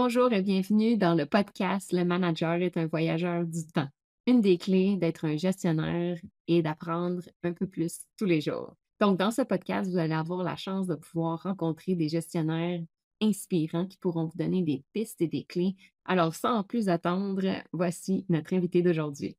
Bonjour et bienvenue dans le podcast Le manager est un voyageur du temps. Une des clés d'être un gestionnaire est d'apprendre un peu plus tous les jours. Donc, dans ce podcast, vous allez avoir la chance de pouvoir rencontrer des gestionnaires inspirants qui pourront vous donner des pistes et des clés. Alors, sans plus attendre, voici notre invité d'aujourd'hui.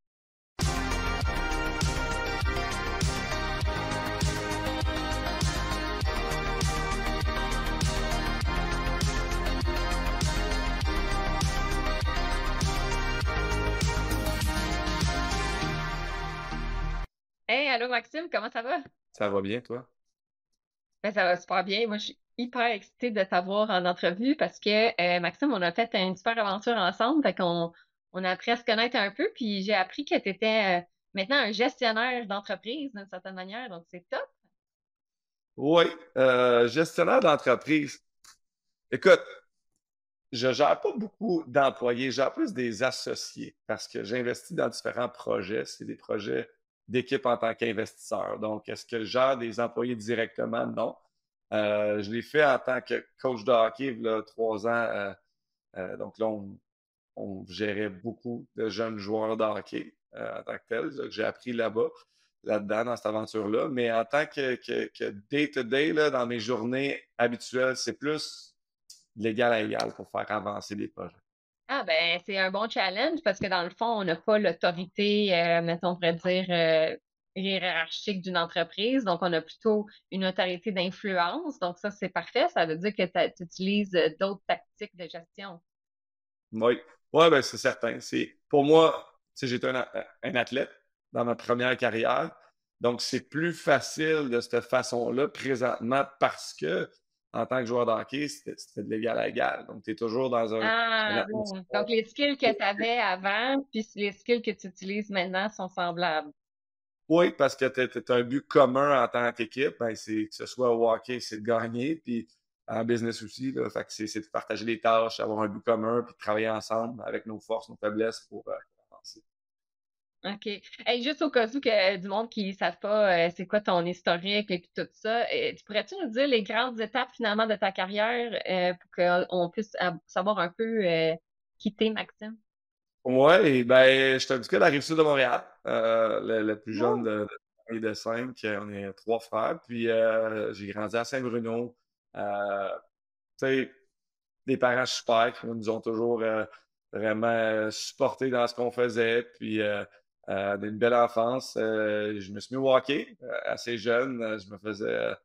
Allô Maxime, comment ça va? Ça va bien, toi? Ben, ça va super bien. Moi, je suis hyper excitée de t'avoir en entrevue parce que euh, Maxime, on a fait une super aventure ensemble. Fait qu'on on a appris à se connaître un peu. Puis j'ai appris que tu étais euh, maintenant un gestionnaire d'entreprise d'une certaine manière. Donc, c'est top. Oui, euh, gestionnaire d'entreprise. Écoute, je gère pas beaucoup d'employés, gère plus des associés parce que j'investis dans différents projets. C'est des projets d'équipe en tant qu'investisseur. Donc, est-ce que je gère des employés directement? Non. Euh, je l'ai fait en tant que coach de hockey, a trois ans. Euh, euh, donc là, on, gérait beaucoup de jeunes joueurs de hockey en tant que tel. J'ai appris là-bas, là-dedans, dans cette aventure-là. Mais en tant que, day-to-day, dans mes journées habituelles, c'est plus l'égal à égal pour faire avancer les projets. Ah ben c'est un bon challenge parce que dans le fond, on n'a pas l'autorité, euh, mettons, on pourrait dire, euh, hiérarchique d'une entreprise. Donc, on a plutôt une autorité d'influence. Donc, ça, c'est parfait. Ça veut dire que tu utilises euh, d'autres tactiques de gestion. Oui, ouais, ben, c'est certain. C'est, pour moi, j'étais un, un athlète dans ma première carrière. Donc, c'est plus facile de cette façon-là présentement parce que en tant que joueur de hockey, c'était de l'égal à égal. Donc, tu es toujours dans un. Ah, bon. Donc, les skills que tu avais avant, puis les skills que tu utilises maintenant sont semblables. Oui, parce que tu as, un but commun en tant qu'équipe. Ben, que ce soit au hockey, c'est de gagner. Puis en business aussi, là, fait que c'est de partager les tâches, avoir un but commun, puis de travailler ensemble avec nos forces, nos faiblesses pour, euh, avancer. OK. Et juste au cas où que du monde qui ne savent pas euh, c'est quoi ton historique et tout ça, euh, tu pourrais-tu nous dire les grandes étapes finalement de ta carrière euh, pour qu'on puisse savoir un peu qui t'es, Maxime? Oui, ben, je petit peu de la rive sud de Montréal, le, plus jeune de, de, de cinq. On est trois frères. Puis j'ai grandi à Saint-Bruno. tu sais, des parents super qui nous ont toujours vraiment supportés dans ce qu'on faisait. Puis euh, d'une belle enfance. Euh, je me suis mis au hockey euh, assez jeune. Je me faisais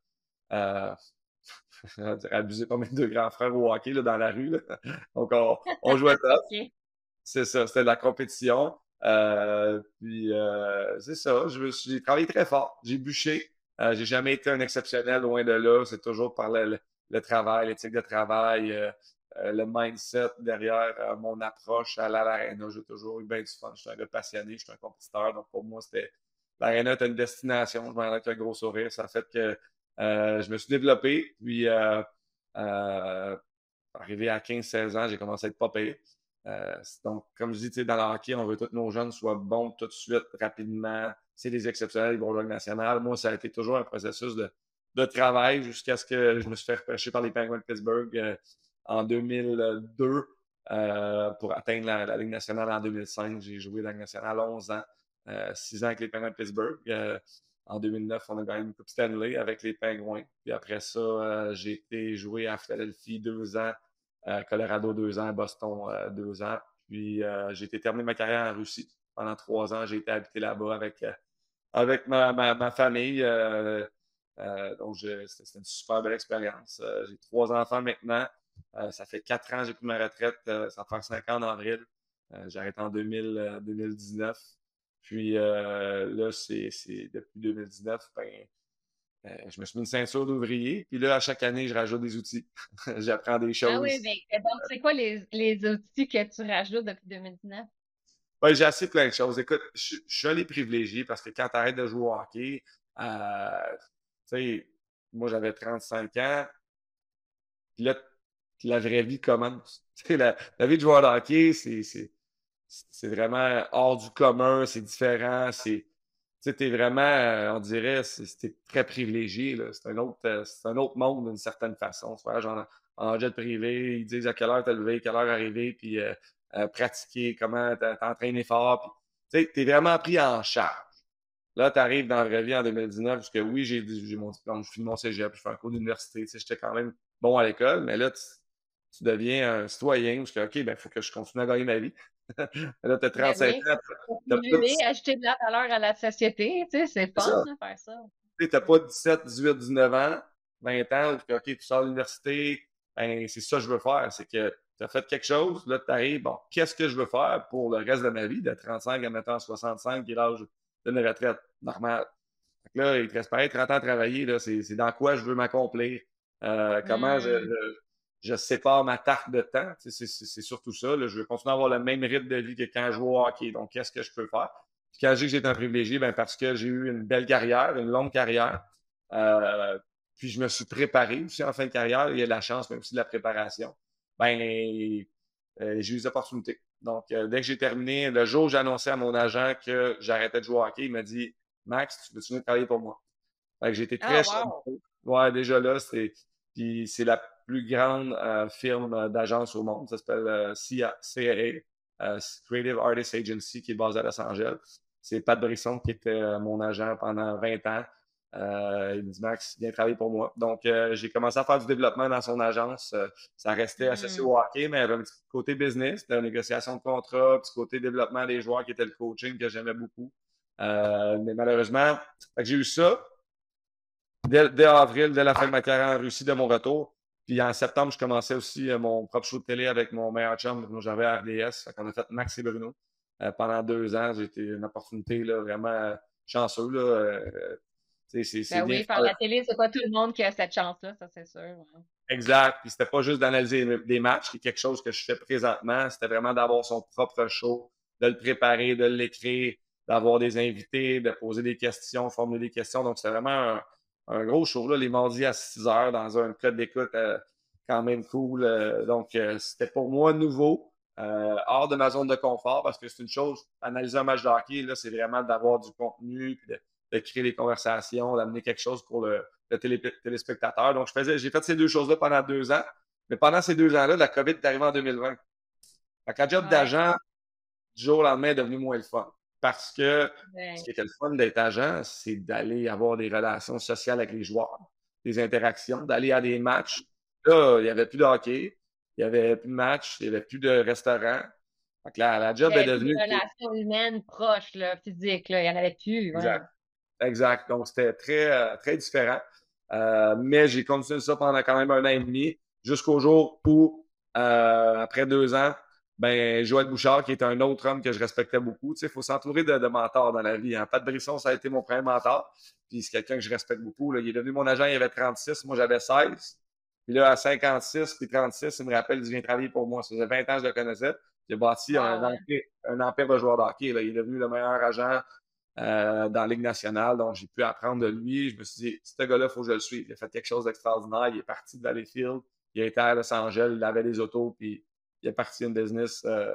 abuser par mes deux grands frères au hockey là, dans la rue. Donc, on, jouait ça. C'est ça, c'était de la compétition. puis, c'est ça, j'ai travaillé très fort. J'ai bûché. j'ai jamais été un exceptionnel, loin de là. C'est toujours par le, le travail, l'éthique de travail, euh, le mindset derrière euh, mon approche à l'aréna. J'ai toujours eu bien du fun. Je suis un gars passionné, je suis un compétiteur. Donc, pour moi, c'était l'aréna était une destination. Je m'en avec un gros sourire. Ça a fait que euh, je me suis développé. Puis, arrivé à 15-16 ans, j'ai commencé à être pas donc, comme je dis, dans le hockey, on veut que tous nos jeunes soient bons tout de suite, rapidement. C'est des exceptionnels, ils vont jouer national. Moi, ça a été toujours un processus de, de travail jusqu'à ce que je me suis fait repêcher par les Penguins de Pittsburgh en 2002 euh, pour atteindre la, Ligue nationale en 2005. J'ai joué la Ligue nationale 11 ans, 6 euh, ans avec les Penguins de Pittsburgh. Euh, en 2009, on a gagné une Coupe Stanley avec les Penguins. Puis après ça, j'ai été joué à Philadelphie deux ans, Colorado deux ans, Boston deux ans. Puis j'ai été terminé ma carrière en Russie. Pendant trois ans, j'ai été habité là-bas avec, avec ma, ma, famille. donc, c'était une super belle expérience. j'ai trois enfants maintenant. Euh, ça fait quatre ans que j'ai pris ma retraite. Euh, ça va faire cinq ans en avril. Euh, j'ai arrêté en 2019. Puis là, c'est depuis 2019, ben, je me suis mis une ceinture d'ouvrier. Puis là, à chaque année, je rajoute des outils. J'apprends des choses. Ah oui, mais donc, c'est quoi les, outils que tu rajoutes depuis 2019? Ben, j'ai assez plein de choses. Écoute, je, suis un des privilégiés parce que quand tu arrêtes de jouer au hockey, tu sais, moi, j'avais 35 ans. Puis là, la vraie vie commence. La, la, vie de joueur de hockey, c'est vraiment hors du commun, c'est différent, c'est tu vraiment, euh, on dirait, c'était très privilégié. C'est un, autre, euh, un autre monde d'une certaine façon. Tu voyages en jet privé. Ils disent à quelle heure t'as levé, quelle heure arriver, puis euh, euh, pratiquer, comment t'entraîner fort. Tu t'es vraiment pris en charge. Là, tu arrives dans la vraie vie en 2019, parce que oui, j'ai mon diplôme, je finis mon cégep, je fais un cours d'université, j'étais quand même bon à l'école, mais là, tu, deviens un citoyen, parce que, OK, ben, il faut que je continue à gagner ma vie. là, tu as 37 ans. Tu acheter de la valeur à la société, tu sais, c'est fun de faire ça. Tu n'as pas 17, 18, 19 ans, 20 ans, OK, tu sors de l'université, ben, c'est ça que je veux faire, c'est que tu as fait quelque chose, là, tu arrives, bon, qu'est-ce que je veux faire pour le reste de ma vie, de 35 à maintenant 65, qui est l'âge d'une retraite normale? là, il te reste pareil 30 ans à travailler, là, c'est dans quoi je veux m'accomplir, euh, comment je, je, je, sépare ma tarte de temps, c'est surtout ça, là, je veux continuer à avoir le même rythme de vie que quand je joue au hockey, donc qu'est-ce que je peux faire? Puis quand je dis que j'ai un privilégié, ben parce que j'ai eu une belle carrière, une longue carrière, euh, puis je me suis préparé aussi en fin de carrière, il y a de la chance, mais aussi de la préparation. Ben, euh, j'ai eu des opportunités. Donc, euh, dès que j'ai terminé, le jour où j'ai annoncé à mon agent que j'arrêtais de jouer au hockey, il m'a dit Max, tu veux-tu venir travailler pour moi? Fait que j'ai été très ah, Ouais, déjà là, c'est. Puis c'est la plus grande euh, firme d'agence au monde. Ça s'appelle CAA, Creative Artist Agency, qui est basée à Los Angeles. C'est Pat Brisson qui était mon agent pendant 20 ans. Euh, il me dit Max, viens travailler pour moi. Donc, euh, j'ai commencé à faire du développement dans son agence. Euh, ça restait associé mm. au hockey, mais il y avait un petit côté business, de négociation de contrat, un petit côté développement des joueurs qui était le coaching que j'aimais beaucoup. mais malheureusement, j'ai eu ça dès, avril, dès la fin de ma carrière en Russie, de mon retour. Puis en septembre, je commençais aussi mon propre show de télé avec mon meilleur chum, j'avais RDS. On a fait Max et Bruno. pendant deux ans, j'ai été une opportunité là, vraiment chanceux. Là, ben oui, par la télé, c'est pas tout le monde qui a cette chance-là, ça c'est sûr. Exact. Puis c'était pas juste d'analyser des matchs, qui est quelque chose que je fais présentement. C'était vraiment d'avoir son propre show, de le préparer, de l'écrire, d'avoir des invités, de poser des questions, formuler des questions. Donc c'était vraiment un, gros show là, les mardis à 6 heures dans un code d'écoute euh, quand même cool. Euh, donc euh, c'était pour moi nouveau. hors de ma zone de confort parce que c'est une chose, analyser un match de hockey, là, c'est vraiment d'avoir du contenu, puis de, de créer des conversations, d'amener quelque chose pour le, téléspectateur. Donc, je faisais, j'ai fait ces deux choses-là pendant deux ans. Mais pendant ces deux ans-là, la COVID est arrivée en 2020. Fait qu'un job d'agent, du jour au lendemain, est devenu moins le fun. Parce que ce qui était le fun d'être agent, c'est d'aller avoir des relations sociales avec les joueurs, des interactions, d'aller à des matchs. Là, il n'y avait plus de hockey, il n'y avait plus de matchs, il n'y avait plus de restaurants. Fait que la, la job est devenue. Une relation humaine proche, là, physique, là, il n'y en avait plus. Exact. Exact. Donc, c'était très, euh, très différent. Euh, mais j'ai continué ça pendant quand même un an et demi, jusqu'au jour où, euh, après deux ans, ben, Joël Bouchard, qui est un autre homme que je respectais beaucoup. Tu sais, il faut s'entourer de, mentors dans la vie. Hein. Pat Brisson, ça a été mon premier mentor. Puis c'est quelqu'un que je respecte beaucoup. Là. Il est devenu mon agent, il avait 36, moi j'avais 16. Puis là, à 56 puis 36, il me rappelle, il vient travailler pour moi. Ça faisait 20 ans que je le connaissais. Il a bâti un, ah empire, un, empire, de joueurs d'hockey. Il est devenu le meilleur agent euh, dans la Ligue nationale. Donc, j'ai pu apprendre de lui. Je me suis dit, ce gars-là, il faut que je le suive. Il a fait quelque chose d'extraordinaire. Il est parti de Valleyfield. Il a été à Los Angeles. Il avait des autos. Puis, il est parti d'une business euh,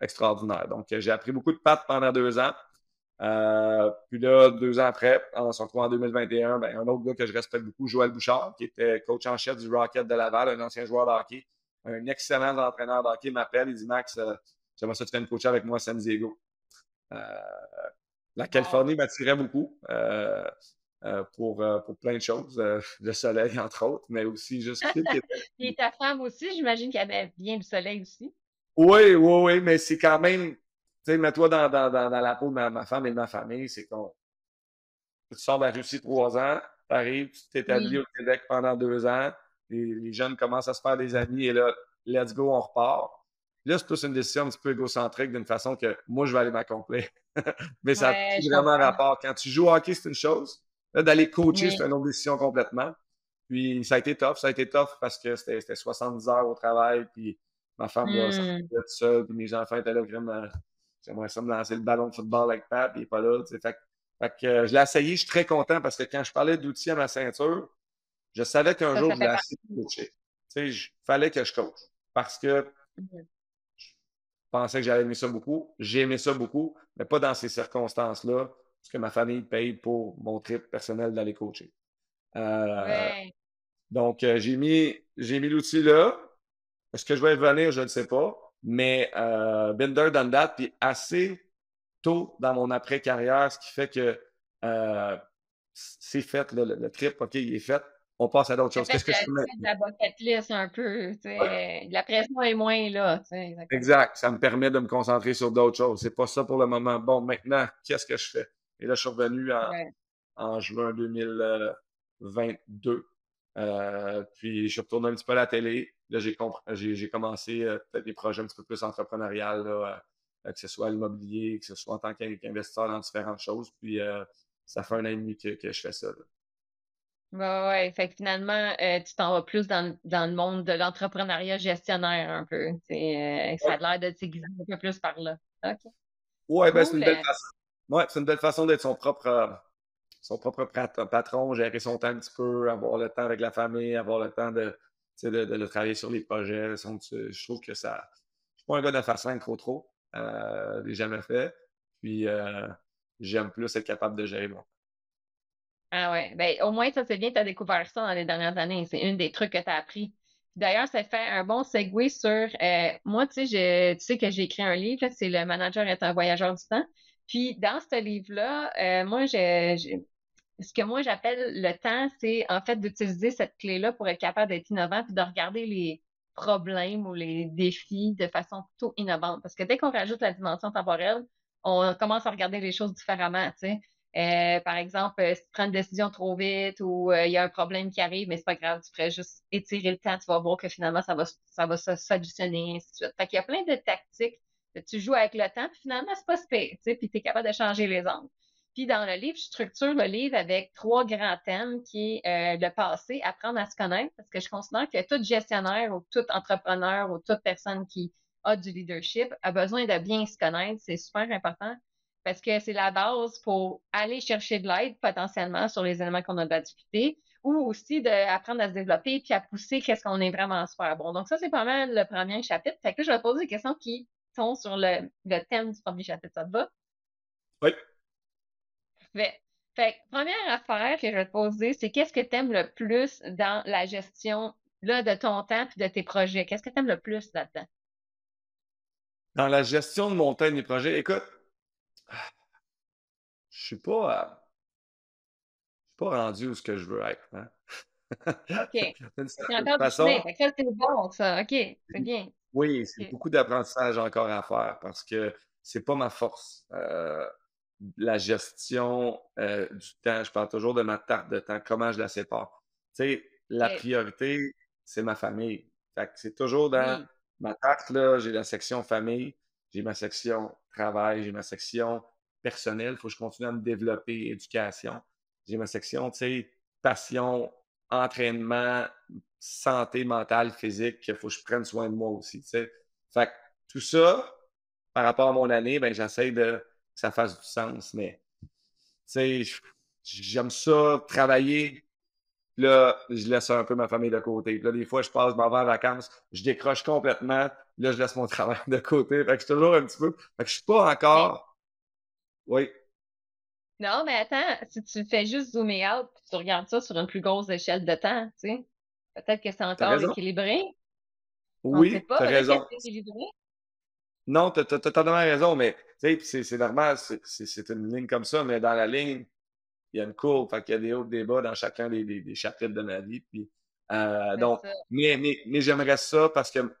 extraordinaire. Donc, j'ai appris beaucoup de pattes pendant deux ans. Euh, puis là, deux ans après, on se retrouve en 2021, ben, un autre gars que je respecte beaucoup, Joël Bouchard, qui était coach en chef du Rocket de Laval, un ancien joueur de hockey, un excellent entraîneur de hockey, m'appelle, il dit Max, j'aimerais ça te faire une coach avec moi à San Diego. La Californie m'attirait beaucoup euh, euh, pour, euh, pour plein de choses. le soleil, entre autres, mais aussi juste. Et ta femme aussi, j'imagine qu'elle avait bien le soleil aussi. Oui, oui, oui, mais c'est quand même. Tu sais, mets-toi dans, dans, dans, la peau de ma, femme et de ma famille, c'est qu'on. Tu sors de la Russie trois ans, tu arrives, tu t'établis au Québec pendant deux ans, les, les, jeunes commencent à se faire des amis et là, let's go, on repart. Là, c'est plus une décision un petit peu égocentrique d'une façon que moi, je vais aller m'accomplir. Mais ça a vraiment un rapport. Quand tu joues au hockey, c'est une chose. Là, d'aller coacher, c'est une autre décision complètement. Puis ça a été tough. Ça a été tough parce que c'était 70 heures au travail. Puis ma femme va sortir toute seule. Puis mes enfants étaient là vraiment. J'aimerais ça me lancer le ballon de football avec Pat. Puis il n'est pas là. Fait, fait que euh, je l'ai essayé. Je suis très content parce que quand je parlais d'outils à ma ceinture, je savais qu'un jour, je voulais essayer de coacher. Il fallait que je coach. Parce que mmh pensais que j'allais aimer ça beaucoup. J'ai aimé ça beaucoup, mais pas dans ces circonstances-là, parce que ma famille paye pour mon trip personnel d'aller coacher. Euh, Donc, j'ai mis, j'ai mis l'outil là. Est-ce que je vais revenir? Je ne sais pas. Mais euh, Binder done that, puis assez tôt dans mon après-carrière, ce qui fait que c'est fait, le, trip, OK, il est fait. On passe à d'autres choses. Qu'est-ce que je fais la bucket list un peu. La pression est moins là. Exact. Ça me permet de me concentrer sur d'autres choses. C'est pas ça pour le moment. Bon, maintenant, qu'est-ce que je fais? Et là, je suis revenu en, juin 2022. Euh, puis je suis retourné un petit peu à la télé. Là, j'ai, j'ai, commencé euh, peut-être des projets un petit peu plus entrepreneurial, là, euh, que ce soit l'immobilier, que ce soit en tant qu'investisseur dans différentes choses. Puis ça fait un an et demi que, je fais ça. Oui, ouais. Fait que finalement, tu t'en vas plus dans, le monde de l'entrepreneuriat gestionnaire un peu. Ça a l'air de t'aiguiser un peu plus par là. OK. Oui, ben, c'est une belle façon. Ouais, c'est une belle façon d'être son propre, son propre patron, gérer son temps un petit peu, avoir le temps avec la famille, avoir le temps de, de, travailler sur les projets. Je trouve que ça. Je suis pas un gars de faire 5 trop trop. Euh, je l'ai jamais fait. Puis euh, j'aime plus être capable de gérer mon Ah ouais. Ben, au moins, ça, c'est bien, tu as découvert ça dans les dernières années. C'est un des trucs que tu as appris. D'ailleurs, ça fait un bon segue sur euh, moi, tu sais, tu sais que j'ai écrit un livre, c'est Le manager est un voyageur du temps. Puis dans ce livre-là, euh, moi, j'ai ce que moi j'appelle le temps, c'est en fait d'utiliser cette clé-là pour être capable d'être innovant puis de regarder les problèmes ou les défis de façon plutôt innovante. Parce que dès qu'on rajoute la dimension temporelle, on commence à regarder les choses différemment, tu sais. Euh, par exemple, euh, si tu prends une décision trop vite ou euh, il y a un problème qui arrive, mais c'est pas grave, tu pourrais juste étirer le temps, tu vas voir que finalement ça va, ça va se solutionner, ainsi de suite. Fait qu'il y a plein de tactiques. Tu joues avec le temps, puis finalement, c'est pas super, tu sais, puis tu es capable de changer les angles. Puis dans le livre, je structure le livre avec trois grands thèmes qui est le passé, apprendre à se connaître, parce que je considère que tout gestionnaire ou tout entrepreneur ou toute personne qui a du leadership a besoin de bien se connaître. C'est super important parce que c'est la base pour aller chercher de l'aide potentiellement sur les éléments qu'on a de la difficulté ou aussi d'apprendre à se développer puis à pousser qu'est-ce qu'on est vraiment super bon. Donc ça, c'est pas mal le premier chapitre. Fait que là, je vais poser des questions qui sont sur le, thème du premier chapitre. Ça te va? Oui. Fait, fait première affaire que je vais te poser, c'est qu'est-ce que tu aimes le plus dans la gestion là, de ton temps et de tes projets? Qu'est-ce que tu aimes le plus là-dedans? Dans la gestion de mon temps et mes projets, écoute, je suis pas, je suis pas rendu où ce que je veux être. Hein. OK. C'est encore façon... c'est bon, ça. OK, c'est bien. Oui, c'est beaucoup d'apprentissage encore à faire parce que c'est pas ma force. Euh, la gestion euh, du temps, je parle toujours de ma tarte de temps, comment je la sépare. Tu sais, la priorité, c'est ma famille. Fait c'est toujours dans ma tarte, là, j'ai la section famille, j'ai ma section travail, j'ai ma section personnelle, il faut que je continue à me développer, éducation. J'ai ma section, tu sais, passion, entraînement, santé mentale, physique, il faut que je prenne soin de moi aussi, tu sais. Fait que tout ça, par rapport à mon année, ben j'essaie de que ça fasse du sens, mais j'aime ça, travailler, Là, je laisse un peu ma famille de côté. là, des fois, je passe, vais en vacances, je décroche complètement. Là, je laisse mon travail de côté. Fait que je suis toujours un petit peu. Fait que je suis pas encore. Oui. Non, mais attends, si tu fais juste zoomer out, tu regardes ça sur une plus grosse échelle de temps, tu sais, peut-être que c'est encore équilibré. Oui, tu as raison. Non, tu as, totalement raison, mais tu sais, c'est normal, c'est une ligne comme ça, mais dans la ligne, il y a une courbe, fait qu'il y a des hauts, des bas dans chacun des, des, chapitres de ma vie. Puis, euh, donc, mais, mais, mais j'aimerais ça parce que euh,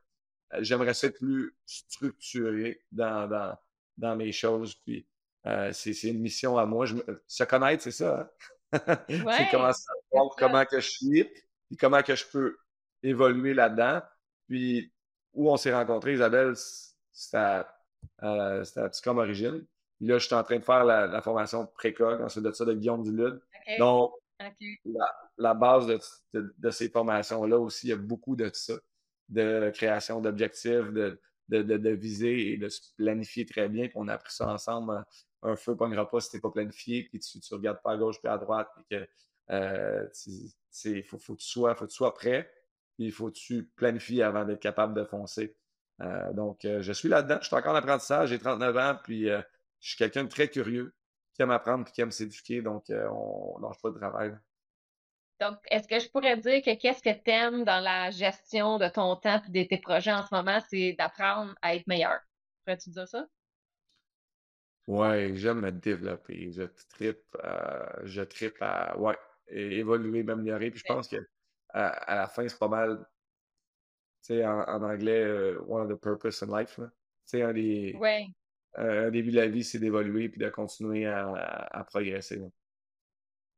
j'aimerais ça être plus structuré dans, dans, dans mes choses. Puis, euh, c'est une mission à moi. Je se connaître, c'est ça. Hein? c'est comment savoir comment que je suis, puis comment que je peux évoluer là-dedans. Puis, où on s'est rencontrés, Isabelle, c'était à, euh, à Origine. Là, je suis en train de faire la, formation précoce, ensuite de ça, de Guillaume Dulude. Donc, la, base de, ces formations-là aussi, il y a beaucoup de ça, de création d'objectifs, de, de, viser et de se planifier très bien. Puis on a appris ça ensemble. Un feu ne pognera pas si tu n'es pas planifié, puis tu regardes pas à gauche puis à droite, puis que euh, faut, faut, que tu sois, faut que tu sois prêt, puis il faut que tu planifies avant d'être capable de foncer. Euh, donc, euh, je suis là-dedans. Je suis encore en apprentissage, j'ai 39 ans, puis je suis quelqu'un de très curieux, qui aime apprendre et qui aime s'éduquer, donc on ne lâche pas de travail. Donc, est-ce que je pourrais dire que qu'est-ce que tu aimes dans la gestion de ton temps et de tes projets en ce moment, c'est d'apprendre à être meilleur? Pourrais-tu dire ça? Ouais, j'aime me développer. Je tripe, euh, je tripe à ouais, évoluer, m'améliorer. Puis je pense que à, la fin, c'est pas mal. Tu sais, en, anglais, euh, one of the purpose in life. Tu sais, un des, Ouais. un début de la vie, c'est d'évoluer puis de continuer à, à- progresser.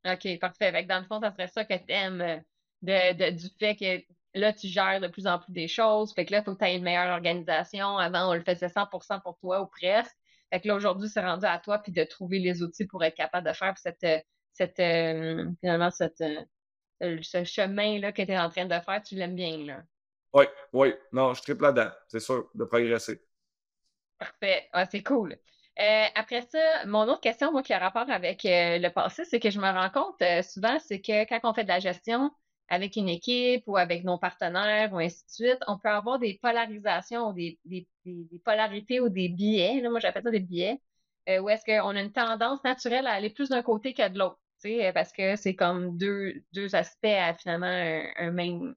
OK, parfait. Fait dans le fond, ça serait ça que tu aimes euh, de, du fait que là, tu gères de plus en plus des choses. Fait que là, il faut que tu aies une meilleure organisation. Avant, on le faisait 100% pour toi ou presque. Fait que là, aujourd'hui, c'est rendu à toi puis de trouver les outils pour être capable de faire cette, cette euh, finalement, cette, euh, ce chemin-là que tu es en train de faire, tu l'aimes bien, là. Oui, oui. Non, je triple là-dedans, c'est sûr, de progresser. Parfait. Ah, c'est cool. Euh, après ça, mon autre question, moi, qui a rapport avec euh, le passé, c'est que je me rends compte euh, souvent, c'est que quand on fait de la gestion avec une équipe ou avec nos partenaires ou ainsi de suite, on peut avoir des polarisations, des, des, polarités ou des biais. Là, moi, j'appelle ça des biais, où est-ce qu'on a une tendance naturelle à aller plus d'un côté que de l'autre, parce que c'est comme deux, deux aspects à finalement un même,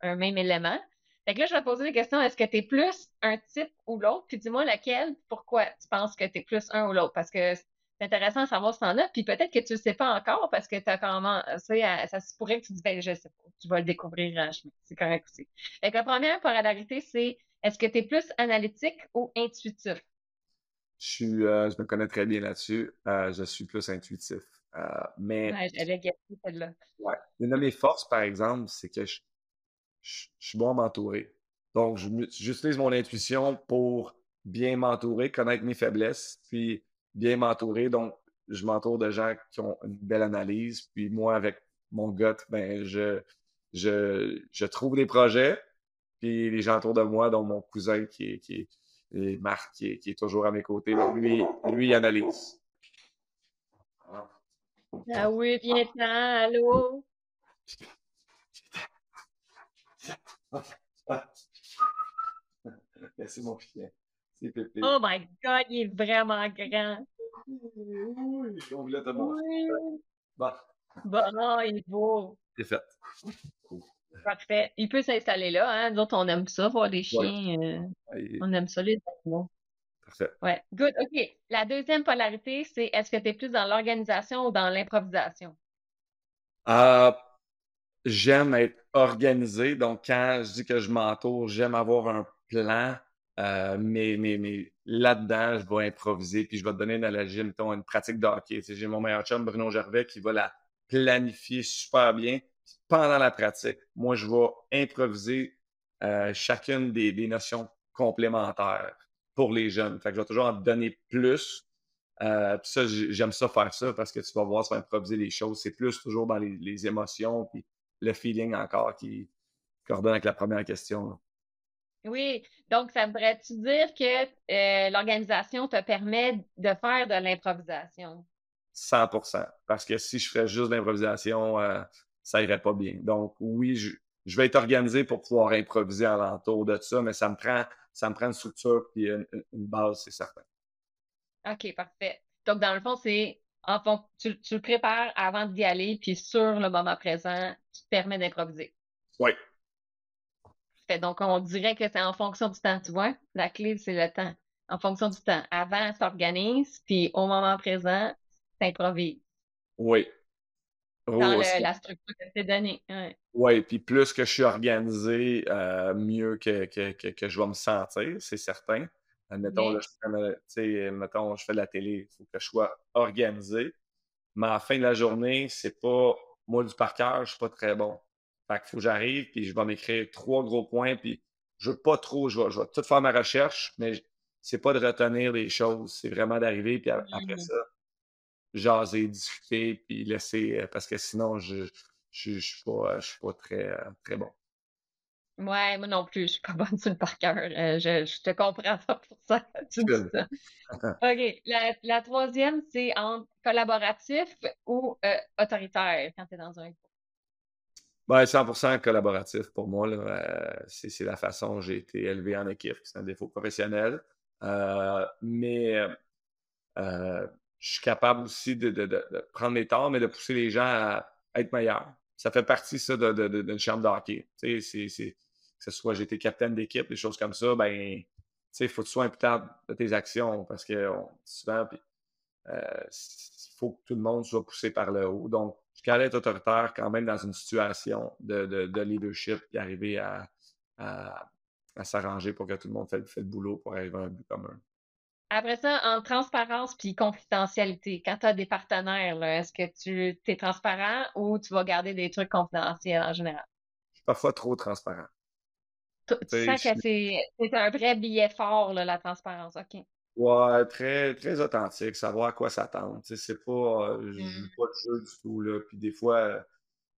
un même élément. Fait que là, je vais te poser des questions. Est-ce que tu es plus un type ou l'autre? Puis dis-moi laquelle, pourquoi tu penses que tu es plus un ou l'autre? Parce que c'est intéressant de savoir ce temps là Puis peut-être que tu ne sais pas encore parce que tu as quand même, ça, ça se pourrait que tu te ben, je sais pas. Tu vas le découvrir en chemin. C'est correct aussi. Fait que la première polarité, c'est est-ce que tu es plus analytique ou intuitif? Je suis, euh, je me connais très bien là-dessus. Euh, je suis plus intuitif. Euh, mais. Ouais, celle-là. Ouais. Une de mes forces, par exemple, c'est que je, je, suis bon à m'entourer. Donc, j'utilise mon intuition pour bien m'entourer, connaître mes faiblesses, puis bien m'entourer. Donc, je m'entoure de gens qui ont une belle analyse. Puis moi, avec mon gut, ben, je, je, je trouve des projets. Puis les gens autour de moi, dont mon cousin qui est, qui est, Marc, qui est, qui est, toujours à mes côtés, lui, lui, il analyse. Ah oui, viens-t'en, allô? C'est mon chien. Oh my God, il est vraiment grand. Oui, on voulait te montrer. Bon. Bon, il est beau. C'est fait. Parfait. Il peut s'installer là, hein. Nous autres, on aime ça, voir les chiens. Euh, on aime ça, les animaux. Parfait. Ouais. Good. OK. La deuxième polarité, c'est est-ce que tu es plus dans l'organisation ou dans l'improvisation? Euh, j'aime être organisé. Donc, quand je dis que je m'entoure, j'aime avoir un plan. Euh, mais mais, mais là-dedans, je vais improviser. Puis je vais te donner une analogie, mettons, une pratique de. J'ai mon meilleur chum, Bruno Gervais, qui va la planifier super bien pendant la pratique. Moi, je vais improviser euh, chacune des, des, notions complémentaires pour les jeunes. Fait que je vais toujours en donner plus. Euh, ça, j'aime ça faire ça parce que tu vas voir, ça va improviser les choses. C'est plus toujours dans les, les émotions. Puis le feeling encore qui coordonne avec la première question. Oui, donc ça voudrait-tu dire que euh, l'organisation te permet de faire de l'improvisation? 100% Parce que si je ferais juste de l'improvisation, euh, ça irait pas bien. Donc oui, je, vais être organisé pour pouvoir improviser alentour de ça, mais ça me prend, ça me prend une structure et une, base, c'est certain. OK, parfait. Donc dans le fond, c'est en fond, tu, tu, le prépares avant d'y aller, puis sur le moment présent, tu te permets d'improviser. Oui. Donc, on dirait que c'est en fonction du temps, tu vois? La clé, c'est le temps. En fonction du temps. Avant, s'organise, puis au moment présent, t'improvises. Oui. Dans la structure que tu donnée. Oui, puis plus que je suis organisé, euh, mieux que, que, que, je vais me sentir, c'est certain. Admettons, là, je, mettons, je fais de la télé, il faut que je sois organisé. Mais à la fin de la journée, c'est pas. Moi, du par cœur, je suis pas très bon. Fait qu'il faut que j'arrive, puis je vais m'écrire trois gros points, puis je veux pas trop, je vais, je vais tout faire ma recherche, mais c'est pas de retenir les choses, c'est vraiment d'arriver, puis après mmh. ça, jaser, discuter, puis laisser, euh, parce que sinon, je je, suis pas, je suis pas très, euh, très bon. Ouais, moi non plus, je suis pas bonne sur le par cœur. Euh, je, te comprends pas pour ça. Tu dis ça. OK. La, troisième, c'est en collaboratif ou euh, autoritaire quand tu es dans un groupe? Ben, 100% collaboratif pour moi. Euh, c'est la façon dont j'ai été élevé en équipe. C'est un défaut professionnel. mais je suis capable aussi de, prendre mes temps, mais de pousser les gens à être meilleurs. ça fait partie, ça, d'une chambre d'hockey. Tu sais, que ce soit été capitaine d'équipe, des choses comme ça, ben, il faut que tu sois imputable de tes actions parce que souvent, euh, il faut que tout le monde soit poussé par le haut. Donc, je suis être autoritaire quand même dans une situation de, leadership et arriver à, s'arranger pour que tout le monde fait, le boulot pour arriver à un but commun. Après ça, en transparence puis confidentialité, quand tu as des partenaires, est-ce que tu es transparent ou tu vas garder des trucs confidentiels en général? Je suis parfois trop transparent. Tu, sens que c'est un vrai billet fort, la transparence. OK. Ouais, très, très authentique, savoir à quoi s'attendre. C'est pas, euh, je mmh. pas de jeu du tout, là. Puis des fois,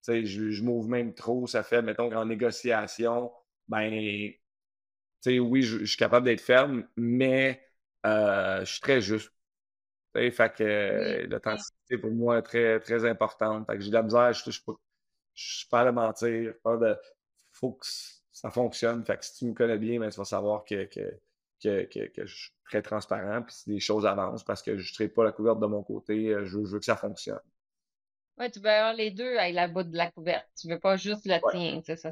euh, je, je m'ouvre même trop. Ça fait, mettons, qu'en négociation, ben, tu oui, je, suis capable d'être ferme, mais euh, je suis très juste. fait que l'authenticité, pour moi, est très, très importante. Fait que j'ai de la misère, je suis pas, je suis pas à mentir. De, faut que ça fonctionne. Fait que si tu me connais bien, ben, tu vas savoir que, que que, je suis très transparent, puis si des choses avancent, parce que je ne traite pas la couverte de mon côté, euh, je, veux que ça fonctionne. Oui, tu veux avoir les deux avec la bout de la couverte. Tu ne veux pas juste le tien, c'est ça.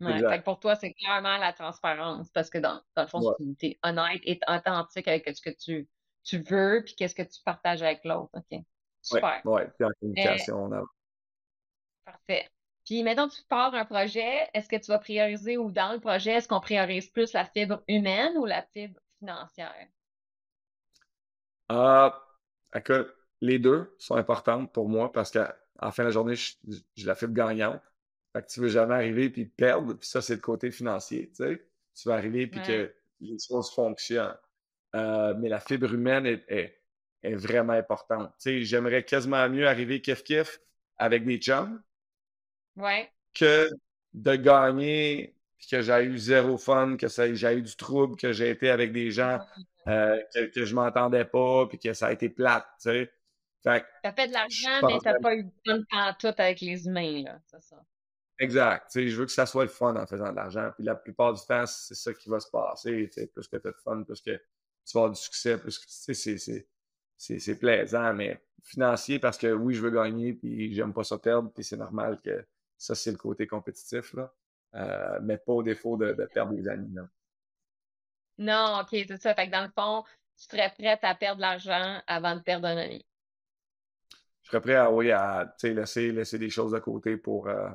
Ouais, pour toi, c'est clairement la transparence, parce que dans, dans le fond, tu es honnête et authentique avec ce que tu, tu veux, puis qu'est-ce que tu partages avec l'autre. OK. Super. Oui, ouais, puis en communication, on a... Parfait. Puis maintenant, tu pars un projet, est-ce que tu vas prioriser ou dans le projet, est-ce qu'on priorise plus la fibre humaine ou la fibre financière? Euh, les deux sont importantes pour moi parce qu'à la fin de la journée, j'ai la fibre gagnante. Fait que tu veux jamais arriver puis perdre, puis ça, c'est le côté financier. Tu, sais. tu vas arriver puis que les choses fonctionnent. Euh, mais la fibre humaine est, est, vraiment importante. Tu sais, j'aimerais quasiment mieux arriver kiff-kiff avec des chums Ouais. Que de gagner, puis que j'ai eu zéro fun, que j'ai eu du trouble, que j'ai été avec des gens euh, que, que, je m'entendais pas, puis que ça a été plate, tu sais. Fait T'as fait de l'argent, mais t'as pas eu de fun en tout avec les humains, là, c'est ça. Exact. Tu sais, je veux que ça soit le fun en faisant de l'argent. Puis la plupart du temps, c'est ça qui va se passer. Tu sais, plus que tu as de fun, plus que tu vas avoir du succès, plus que tu sais, c'est plaisant, mais financier parce que oui, je veux gagner, puis j'aime pas ça perdre, puis c'est normal que ça, c'est le côté compétitif, là. Euh, mais pas au défaut de, perdre des amis, non. Non, OK, c'est ça. Fait que dans le fond, tu serais prête à perdre de l'argent avant de perdre un ami. Je serais prêt à, oui, à laisser, laisser des choses de côté pour, euh,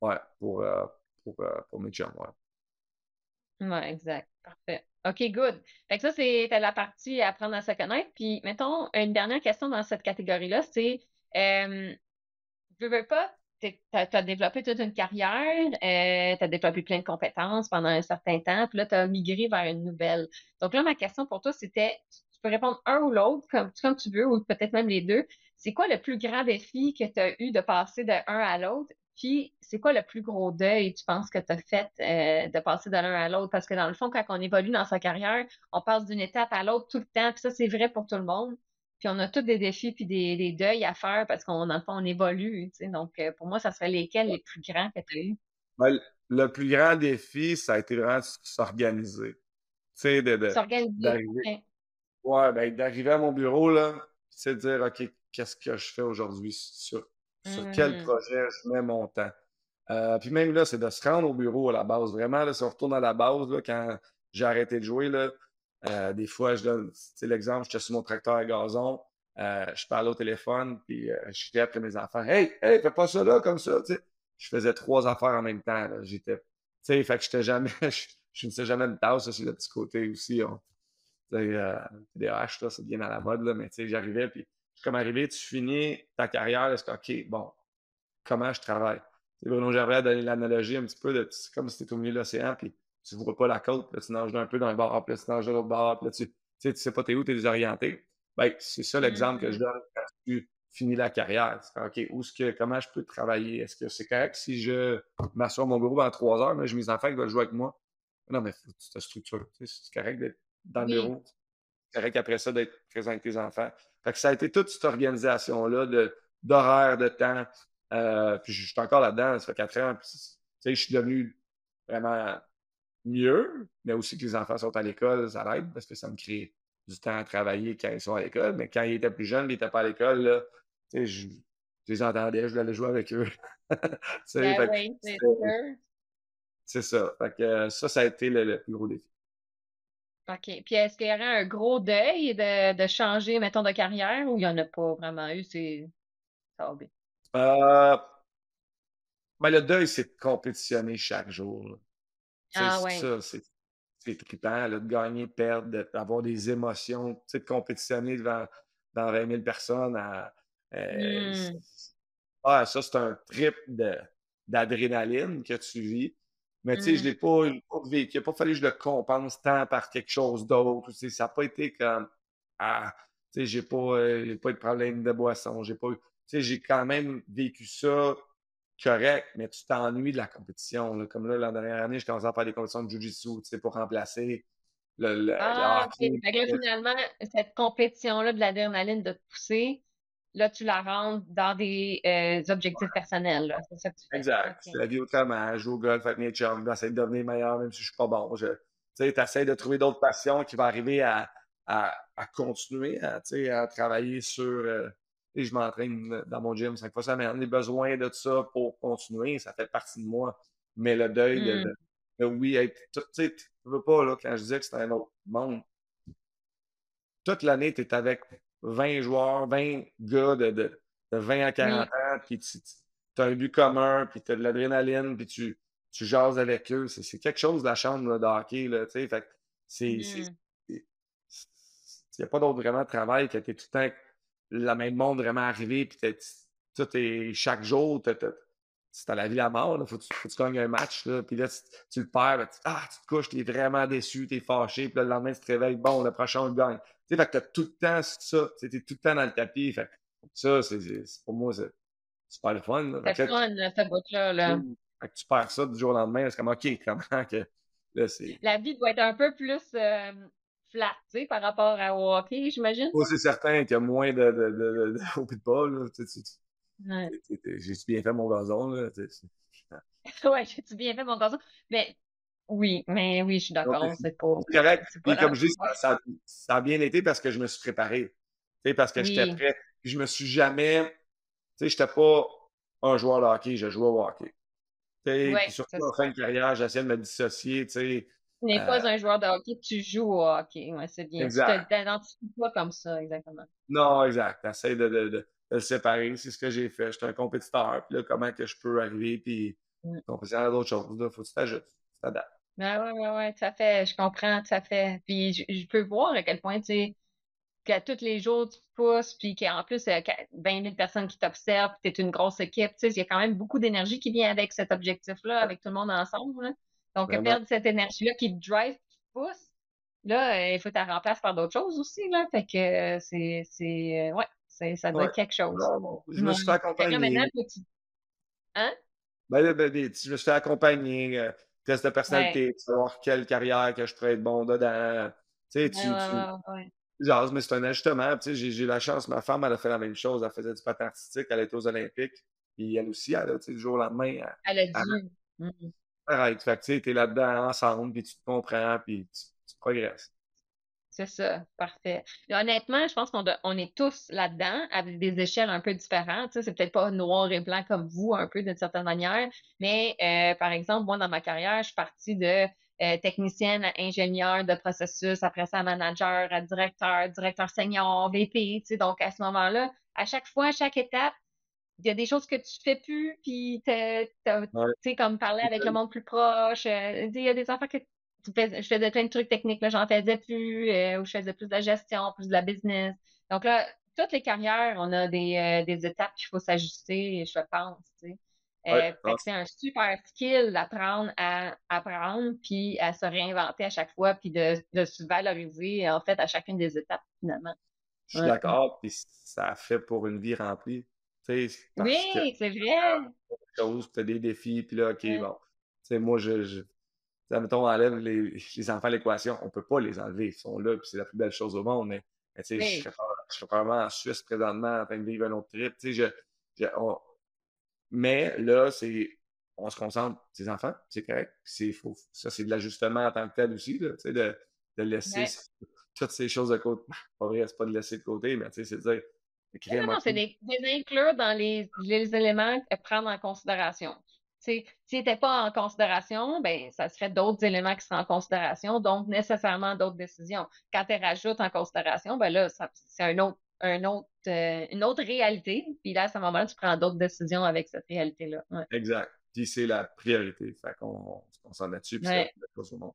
ouais, pour, euh, pour, pour, mes chums, ouais. Ouais, exact. Parfait. OK, good. Fait que ça, c'était la partie apprendre à se connaître. Puis, mettons, une dernière question dans cette catégorie-là, c'est, je veux pas, tu as, développé toute une carrière, euh, tu as développé plein de compétences pendant un certain temps, puis là, tu as migré vers une nouvelle. Donc là, ma question pour toi, c'était, tu peux répondre un ou l'autre, comme, tu veux, ou peut-être même les deux. C'est quoi le plus grand défi que tu as eu de passer de un à l'autre? Puis, c'est quoi le plus gros deuil, tu penses, que tu as fait euh, de passer de l'un à l'autre? Parce que dans le fond, quand on évolue dans sa carrière, on passe d'une étape à l'autre tout le temps. Puis ça, c'est vrai pour tout le monde. Puis on a tous des défis puis des, deuils à faire parce qu'on on évolue. Donc, euh, pour moi, ça serait lesquels les plus grands que tu as eu? Ben, le plus grand défi, ça a été vraiment de s'organiser. Tu sais, de, S'organiser. Ouais, ben, d'arriver à mon bureau, là, c'est de dire, OK, qu'est-ce que je fais aujourd'hui? Sur, quel mmh. projet je mets mon temps? Euh, puis même là, c'est de se rendre au bureau à la base. Vraiment, là, si on retourne à la base, là, quand j'ai arrêté de jouer, là, euh, des fois, je donne l'exemple, j'étais sur mon tracteur à gazon, euh, je parle au téléphone, puis euh, je crie après mes enfants Hey, hey, fais pas ça là comme ça. Je faisais trois affaires en même temps. J'étais. fait que j'étais jamais. je, ne sais jamais de ça, c'est le petit côté aussi. On, euh, TDAH, là, c'est bien à la mode, là, mais j'arrivais, puis comme arrivé, tu finis ta carrière, est-ce que, OK, bon, comment je travaille? Bruno Gervais a donné l'analogie un petit peu de comme si tu étais au milieu de l'océan, puis tu vois pas la côte, là, tu nages un peu dans un bar, puis là, tu nages de l'autre bar, puis là, tu, sais, tu sais pas t'es où, t'es désorienté. Ben, c'est ça l'exemple que je donne quand tu finis la carrière. OK, où ce que, comment je peux travailler? Est-ce que c'est correct si je m'assois à mon bureau pendant trois heures, mais j'ai mes enfants qui veulent jouer avec moi? Non, mais faut tu te structures. C'est correct d'être dans le bureau. C'est correct après ça d'être présent avec tes enfants. Fait que ça a été toute cette organisation-là d'horaire, de, temps. Euh, puis je suis encore là-dedans, ça fait quatre ans. Puis, je suis devenu vraiment mieux, mais aussi que les enfants sont à l'école, ça l'aide parce que ça me crée du temps à travailler quand ils sont à l'école. Mais quand ils étaient plus jeunes, ils n'étaient pas à l'école, là, je, je les entendais, je voulais aller jouer avec eux. Ben oui, c'est ça. Fait que ça, ça a été le, plus gros défi. OK. Puis est-ce qu'il y aurait un gros deuil de, de, changer, mettons, de carrière ou il n'y en a pas vraiment eu? C'est. Ça va bien? Euh... Ben, le deuil, c'est de compétitionner chaque jour. Ah ouais. ça, c'est trippant, là, de gagner, de perdre, d'avoir des émotions, de compétitionner devant, dans 20 000 personnes. À, euh, mmh. ah, ça, c'est un trip d'adrénaline que tu vis. Mais tu sais, je ne mmh. l'ai pas, pas, vécu. Il n'a pas fallu que je le compense tant par quelque chose d'autre. Ça n'a pas été comme Ah, tu sais, j'ai pas, euh, pas eu de problème de boisson. J'ai pas Tu sais, j'ai quand même vécu ça correct, mais tu t'ennuies de la compétition. Comme là, l'an dernière année, je commençais à faire des compétitions de sais, pour remplacer le, le, ah, là, finalement, cette compétition-là de l'adrénaline de te pousser, là, tu la rentres dans des euh, objectifs personnels. C'est ça que tu fais. Exact. C'est la vie autrement. Je joue au golf avec mes chums, j'essaie de devenir meilleur même si je suis pas bon. tu sais, essaies de trouver d'autres passions qui vont arriver à, à, à continuer à, à travailler sur... Euh, et je m'entraîne dans mon gym cinq fois semaine. J'ai besoin de ça pour continuer. Ça fait partie de moi. Mais le deuil de, mmh. oui, tu sais, tu veux pas, là, quand je disais que c'était un autre monde. Toute l'année, tu es avec 20 joueurs, 20 gars de, de, 20 à 40 ans, puis tu as un but commun, puis tu as de l'adrénaline, puis tu, tu jases avec eux. C'est quelque chose de la chambre de hockey, là, tu sais. Fait c'est. Mmh. Il n'y a pas d'autre vraiment travail qui a été tout le temps la même monde vraiment arrivé, puis tout est chaque jour, c'est à la vie à mort, il faut, que tu gagnes un match, là, puis là, tu, le perds, ben, tu, ah, tu te couches, tu es vraiment déçu, tu es fâché, puis le lendemain, tu te réveilles, bon, le prochain, on le gagne. Tu sais, fait que tu tout le temps ça, tu es tout le temps dans le tapis, fait ça, c'est, pour moi, c'est super le fun. C'est fun, cette boîte-là. Là. Fait que tu perds ça du jour au lendemain, c'est comme, OK, comment que, là. La vie doit être un peu plus... Euh, flat, tu sais, par rapport à au hockey, j'imagine. Oui, c'est certain qu'il y a moins de, de, de, de au. J'ai-tu bien fait mon gazon? Là, ouais, j'ai-tu bien fait mon gazon? Mais oui, mais oui, je suis d'accord. C'est pas. correct. Puis comme je dis, ça, ça, a bien été parce que je me suis préparé. Tu sais, parce que j'étais prêt. Je me suis jamais. Tu sais, j'étais pas un joueur de hockey, je jouais au hockey. Puis surtout en fin de carrière, j'essayais de me dissocier, tu sais. Tu n'es pas euh, un joueur de hockey, tu joues au hockey. Ouais, c'est bien. Exact. Tu t'identifies pas comme ça, exactement. Non, exact. Tu essaies de, de, de, le séparer. C'est ce que j'ai fait. J'étais un compétiteur. Puis là, comment que je peux arriver puis mm. compétition à d'autres choses. Il faut que tu t'ajustes. Tu t'adaptes. Ben ouais, ouais, ouais, ça fait, je comprends, ça fait. Puis je, peux voir à quel point, tu sais, qu'à tous les jours, tu pousses, puis qu'en plus, il y a 20 000 personnes qui t'observent, puis tu es une grosse équipe, tu sais, il y a quand même beaucoup d'énergie qui vient avec cet objectif-là, avec tout le monde ensemble. Donc, perdre cette énergie-là qui te drive, qui te pousse, là, euh, il faut que tu la remplaces par d'autres choses aussi, là. Fait que euh, c'est, c'est, euh, ouais, ça doit être quelque chose. je me suis fait accompagner. Hein? Ben, ben, ben, je me suis fait accompagner, test de personnalité, savoir quelle carrière que je pourrais être bon dedans. Tu sais, tu, Genre, mais c'est un ajustement. Tu sais, j'ai, j'ai la chance, ma femme, elle a fait la même chose. Elle faisait du patin artistique, elle était aux Olympiques. Puis elle aussi, elle a, du jour au lendemain. Elle, a dit. Fait tu es là-dedans ensemble, puis tu te comprends, puis tu, progresses. C'est ça, parfait. honnêtement, je pense qu'on on est tous là-dedans, avec des échelles un peu différentes. C'est peut-être pas noir et blanc comme vous, un peu d'une certaine manière, mais euh, par exemple, moi, dans ma carrière, je suis partie de euh, technicienne à ingénieur de processus, après ça, manager, à directeur, directeur senior, VP. Tu sais, donc, à ce moment-là, à chaque fois, à chaque étape, il y a des choses que tu fais plus, puis tu sais, comme parler avec le monde plus proche. Euh, il y a des affaires que tu fais, je faisais plein de trucs techniques, là, j'en faisais plus, euh, ou je faisais plus de la gestion, plus de la business. Donc là, toutes les carrières, on a des, euh, des étapes qu'il faut s'ajuster, je pense, tu sais. c'est un super skill d'apprendre à apprendre, puis à se réinventer à chaque fois, puis de, de se valoriser, en fait, à chacune des étapes, finalement. Je suis d'accord, puis ça fait pour une vie remplie oui, c'est vrai. tu as des défis, puis là, OK, bon. Tu moi, je, je mettons, on enlève les, les enfants à l'équation. On peut pas les enlever. Ils sont là, puis c'est la plus belle chose au monde. Mais, tu sais, je, suis vraiment en Suisse présentement en train de vivre un autre trip. Tu sais, je, Mais là, c'est on se concentre les enfants, c'est correct. C'est faux. Ça, c'est de l'ajustement en tant que tel aussi, là, tu sais, de, de laisser toutes ces choses de côté. Pas vrai, c'est pas de laisser de côté, mais tu sais, c'est de dire Non, non, c'est des, inclure dans les, les, éléments à prendre en considération. S'ils n'étaient pas en considération, ben, ça serait d'autres éléments qui seraient en considération, donc nécessairement d'autres décisions. Quand tu rajoutes en considération, ben là, c'est un autre, un autre, euh, une autre réalité. Puis là, à ce moment-là, tu prends d'autres décisions avec cette réalité-là. Exact. Puis c'est la priorité. Fait qu'on se concentre là-dessus, puis ouais. c'est au monde.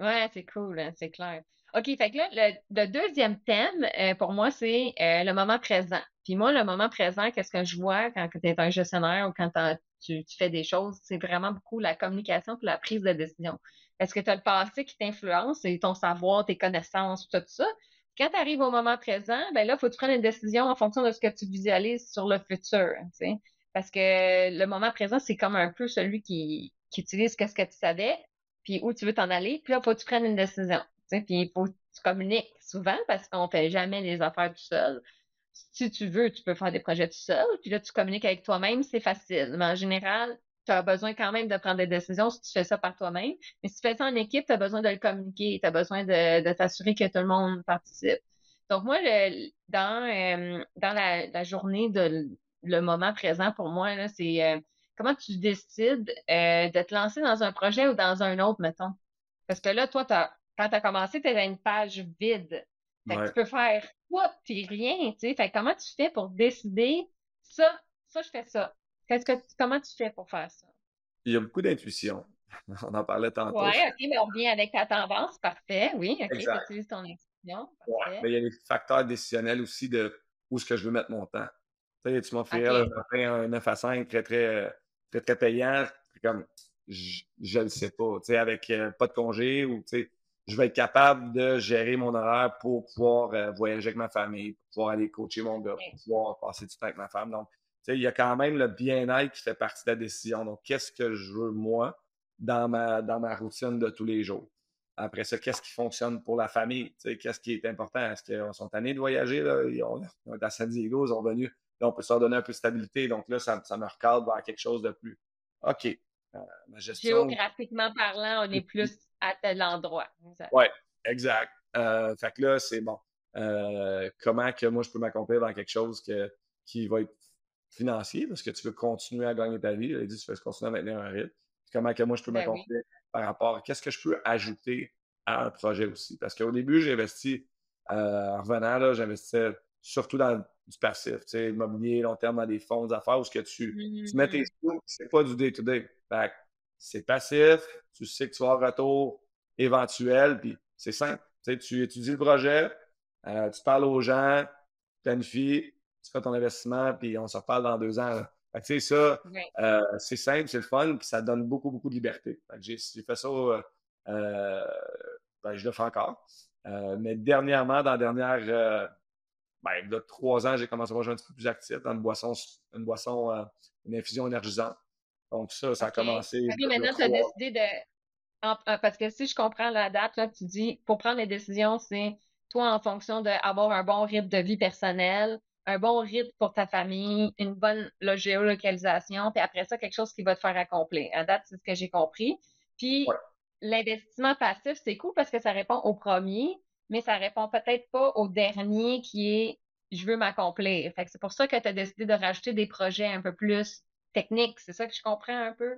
Ouais, c'est cool, hein, c'est clair. OK, fait que là, le, deuxième thème, euh, pour moi, c'est euh, le moment présent. Puis moi, le moment présent, qu'est-ce que je vois quand tu es un gestionnaire ou quand tu, fais des choses, c'est vraiment beaucoup la communication et la prise de décision. Est-ce que tu as le passé qui t'influence et ton savoir, tes connaissances, tout ça? Quand tu arrives au moment présent, ben là, il faut que tu prennes une décision en fonction de ce que tu visualises sur le futur. sais. Parce que le moment présent, c'est comme un peu celui qui, qui utilise ce que tu savais, puis où tu veux t'en aller, puis là, il faut que tu prennes une décision. Puis il faut que tu communiques souvent parce qu'on ne fait jamais les affaires tout seul. Si tu veux, tu peux faire des projets tout seul, puis là, tu communiques avec toi-même, c'est facile. Mais en général, tu as besoin quand même de prendre des décisions si tu fais ça par toi-même. Mais si tu fais ça en équipe, tu as besoin de le communiquer, tu as besoin de, t'assurer que tout le monde participe. Donc, moi, dans, euh, dans la, journée de le moment présent pour moi, c'est euh, comment tu décides euh, de te lancer dans un projet ou dans un autre, mettons? Parce que là, toi, as, quand tu as commencé, tu avais une page vide. Fait que tu peux faire quoi puis rien, tu sais. Fait comment tu fais pour décider ça, ça, je fais ça? Qu'est-ce que comment tu fais pour faire ça? Il y a beaucoup d'intuition. On en parlait tantôt. Oui, OK, mais on revient avec ta tendance. Parfait. Oui, OK, tu utilises ton intuition. Ouais, mais il y a les facteurs décisionnels aussi de où est-ce que je veux mettre mon temps. Tu sais, tu m'as fait un 9 à 5 très, très, très, très payant. Comme, je ne le sais pas. Tu sais, avec euh, pas de congé ou, tu sais, je vais être capable de gérer mon horaire pour pouvoir euh, voyager avec ma famille, pour pouvoir aller coacher mon gars, pour pouvoir passer du temps avec ma femme. Donc, il y a quand même le bien-être qui fait partie de la décision. Donc, qu'est-ce que je veux, moi, dans ma, dans ma routine de tous les jours? Après ça, qu'est-ce qui fonctionne pour la famille? Qu'est-ce qui est important? Est-ce qu'ils sont tannés de voyager? Là? Ils, ont, été à San Diego, ils sont venus. Là, on peut se leur donner un peu de stabilité. Donc là, ça, ça me recadre vers quelque chose de plus. OK. Euh, ma gestion... Géographiquement parlant, on est plus à tel endroit. Oui, exact. Euh, fait que là, c'est bon. Euh, comment que moi, je peux m'accomplir dans quelque chose que, qui va être financier parce que tu veux continuer à gagner ta vie. Il dit, tu veux continuer à maintenir un rythme. Comment que moi, je peux ben m'accomplir par rapport à qu'est-ce que je peux ajouter à un projet aussi? Parce qu'au début, j'ai investi, euh, en revenant, j'investissais surtout dans du passif, tu sais, immobilier, long terme, dans des fonds d'affaires où ce que tu, tu mets tes mmh. sous, c'est pas du day-to-day. Fait c'est passif, tu sais que tu vas avoir un retour éventuel, puis c'est simple. Tu, étudies le projet, euh, tu parles aux gens, tu planifies, tu fais ton investissement, puis on se reparle dans deux ans. Fait que, ça, euh, c'est simple, c'est le fun, puis ça donne beaucoup, beaucoup de liberté. j'ai, fait ça, euh, ben, je le fais encore. mais dernièrement, dans la dernière, ben, a trois ans, j'ai commencé à jouer un petit peu plus actif dans une boisson, une boisson, une infusion énergisante. Donc, ça, ça a commencé. Oui, maintenant, tu as décidé de. parce que si je comprends la date, là, tu dis, pour prendre les décisions, c'est toi en fonction d'avoir un bon rythme de vie personnel, un bon rythme pour ta famille, une bonne géolocalisation, puis après ça, quelque chose qui va te faire accomplir. À date, c'est ce que j'ai compris. Puis, l'investissement passif, c'est cool parce que ça répond au premier, mais ça répond peut-être pas au dernier qui est je veux m'accomplir. Fait que c'est pour ça que tu as décidé de rajouter des projets un peu plus technique. C'est ça que je comprends un peu?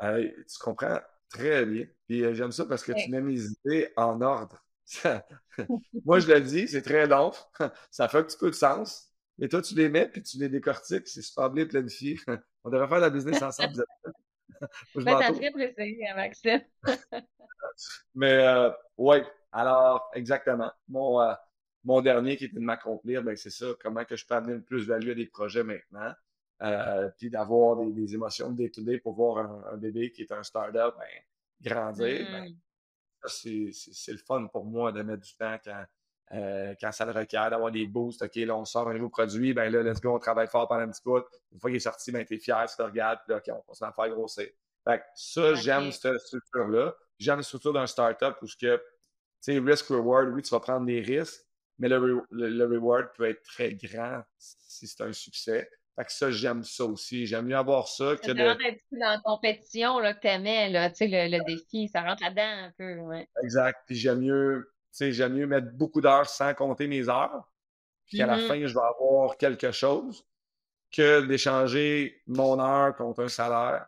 tu comprends très bien. Puis euh, j'aime ça parce que tu mets mes idées en ordre. Moi, je le dis, c'est très long. ça fait un petit peu de sens. Mais toi, tu les mets puis tu les décortiques. C'est super bien planifié. On devrait faire la business ensemble. je ben, ça très plaisir, Maxime. Mais euh, oui, alors, exactement. Mon, euh, mon dernier qui était de m'accomplir, ben, c'est ça. Comment que je peux amener le plus de value à des projets maintenant? Euh, puis d'avoir des, émotions de day-to-day pour voir un, bébé qui est un start-up ben, grandir, ben, mmh. c'est le fun pour moi de mettre du temps quand, euh, quand ça le requiert, d'avoir des boosts. OK, là, on sort un nouveau produit, ben là, let's go, on travaille fort pendant un petit coup. Une fois qu'il est sorti, ben, t'es fier, tu te regardes, puis là, OK, on continue à faire grossir. Fait que ça, j'aime cette structure-là. J'aime la structure d'un startup où ce que, tu sais, risk-reward, oui, tu vas prendre des risques, mais le, le, reward peut être très grand si c'est un succès. Fait que ça, j'aime ça aussi. J'aime mieux avoir ça que de. Ça rentre un peu dans la compétition là, que tu aimais, là, tu sais, le, défi. Ça rentre là-dedans un peu, ouais. Exact. Puis j'aime mieux, tu sais, j'aime mieux mettre beaucoup d'heures sans compter mes heures puis à la Mhm. fin, je vais avoir quelque chose, que d'échanger mon heure contre un salaire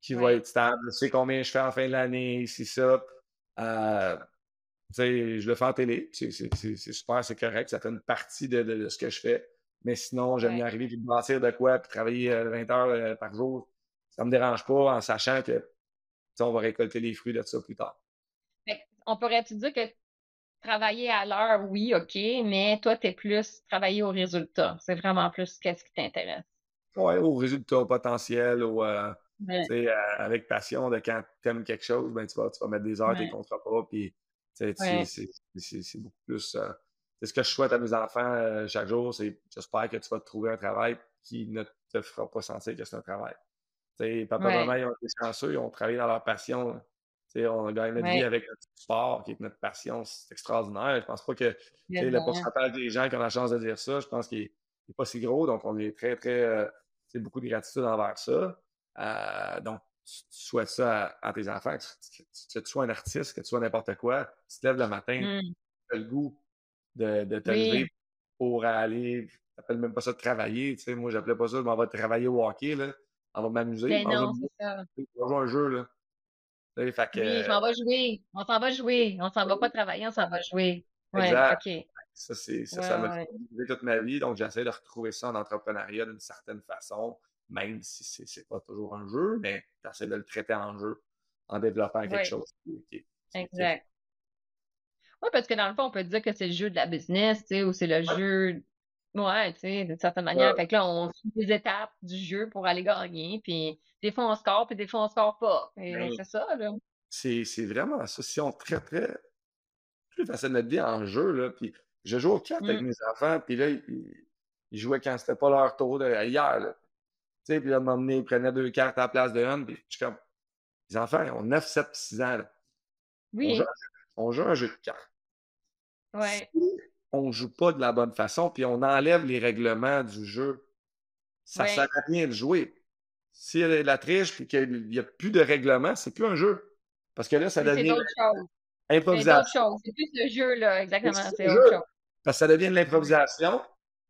qui va être stable. Je sais combien je fais en fin de l'année, si ça. Euh, tu sais, je le fais en télé, c'est super, c'est correct, ça fait une partie de, de- de ce que je fais. Mais sinon, j'aime Ouais. y arriver puis me bâtir de quoi, puis travailler euh, 20 heures euh, par jour. Ça me dérange pas en sachant que tu on va récolter les fruits de ça plus tard. On pourrait-tu dire que travailler à l'heure, oui, OK, mais toi, t'es plus travailler au résultat. C'est vraiment plus qu'est-ce qui t'intéresse. Ouais, au résultat, au potentiel, au, euh, Ouais. tu euh, avec passion de quand tu aimes quelque chose, ben, tu, vas, tu vas mettre des heures, tu Ouais. les compteras pas, puis tu tu- Ouais. c'est beaucoup plus. Euh, c'est ce que je souhaite à mes enfants euh, chaque jour, c'est j'espère que tu vas te trouver un travail qui ne te fera pas sentir que c'est un travail. Tu sais, papa et Ouais. maman, ils ont été chanceux, ils ont travaillé dans leur passion. Tu sais, on a gagné notre vie avec notre sport, qui est notre passion, c'est extraordinaire. Je pense pas que le pourcentage des gens qui ont la chance de dire ça, je pense qu'il n'est pas si gros, donc on est très, très. euh, c'est beaucoup de gratitude envers ça. Euh, donc, tu, tu souhaites ça à, à tes enfants, que tu, sois un artiste, que tu sois n'importe quoi, tu te lèves le matin, Mm. tu as le goût de, de te Oui. lever pour aller, t'appelles même pas ça de travailler, tu sais, moi j'appelais pas ça, je m'en vais travailler au hockey, là, on va m'amuser, Ben je vais jouer un jeu, là. Fait que, Oui, je m'en vais jouer. On s'en va jouer. On s'en va pas travailler, on s'en va jouer. Ouais, Exact. OK. Ça, c'est, ça, Ouais, ça m'a ouais. toute ma vie. Donc, j'essaie de retrouver ça en entrepreneuriat d'une certaine façon, même si c'est, c'est pas toujours un jeu, mais j'essaie de le traiter en jeu en développant quelque chose qui, qui- qui- Exact. Oui, parce que dans le fond, on peut dire que c'est le jeu de la business, tu sais, ou c'est le jeu. Ouais, tu sais, d'une certaine manière. Ouais. Fait que là, on suit les étapes du jeu pour aller gagner. Puis des fois, on score, puis des fois, on score pas. Et Ben, c'est ça, là. c'est, c'est vraiment ça. Si on traiterait plus facile notre vie en jeu, là, puis je joue aux cartes avec Mm. mes enfants, puis là, ils, ils jouaient quand c'était pas leur tour de, hier, là. Tu sais, puis là, à un moment donné, ils prenaient deux cartes à la place de une, puis je suis comme, les enfants, ils ont 9, 7, 6 ans, là. On Oui, joue, on joue un jeu de cartes. Ouais. Si on joue pas de la bonne façon, puis on enlève les règlements du jeu, ça Ouais. sert à rien de jouer. Si elle est la triche puis qu'il n'y a plus de règlement, c'est plus un jeu. Parce que là, ça c'est devient. C'est improvisation. C'est plus le jeu, là. Exactement. C'est autre jeu. chose. Parce que ça devient de l'improvisation,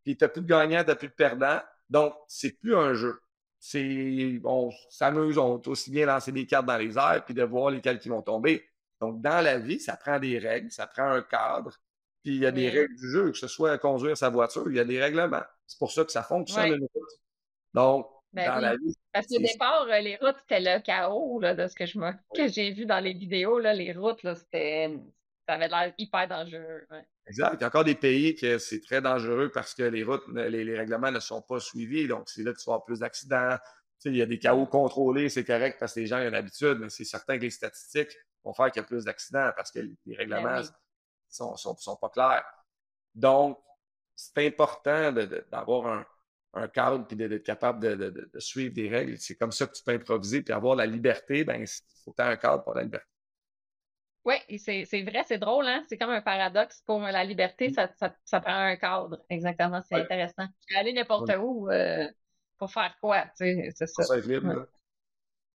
puis tu n'as plus de gagnant, tu n'as plus de perdant. Donc, c'est plus un jeu. C'est, on s'amuse, on peut aussi bien lancer des cartes dans les airs puis de voir lesquelles qui vont tomber. Donc, dans la vie, ça prend des règles, ça prend un cadre, puis il y a des règles du jeu, que ce soit conduire sa voiture, il y a des règlements. C'est pour ça que ça fonctionne. Une route. Donc, Ben dans oui. la vie, Parce qu'au départ, euh, les routes, c'était le chaos, là, de ce que je me, que j'ai vu dans les vidéos, là, les routes, là, c'était, ça avait l'air hyper dangereux. ouais. Exact. Il y a encore des pays que c'est très dangereux parce que les routes, les, les règlements ne sont pas suivis. Donc, c'est là que tu vas avoir plus d'accidents. Tu sais, il y a des chaos contrôlés, c'est correct parce que les gens ont une habitude, mais c'est certain que les statistiques vont faire qu'il y a plus d'accidents parce que les règlements Ben oui. Sont, sont, sont pas clairs. Donc, c'est important d'avoir un, un cadre puis d'être capable de, de- de- de suivre des règles. C'est comme ça que tu peux improviser puis avoir la liberté. Ben, il faut un cadre pour la liberté. Oui, c'est vrai, c'est drôle, hein? C'est comme un paradoxe. Pour la liberté, ça, ça, ça prend un cadre. Exactement, c'est Ouais. intéressant. Tu peux aller n'importe Ouais. où euh, pour faire quoi, tu sais, c'est ça. Libre. Ouais.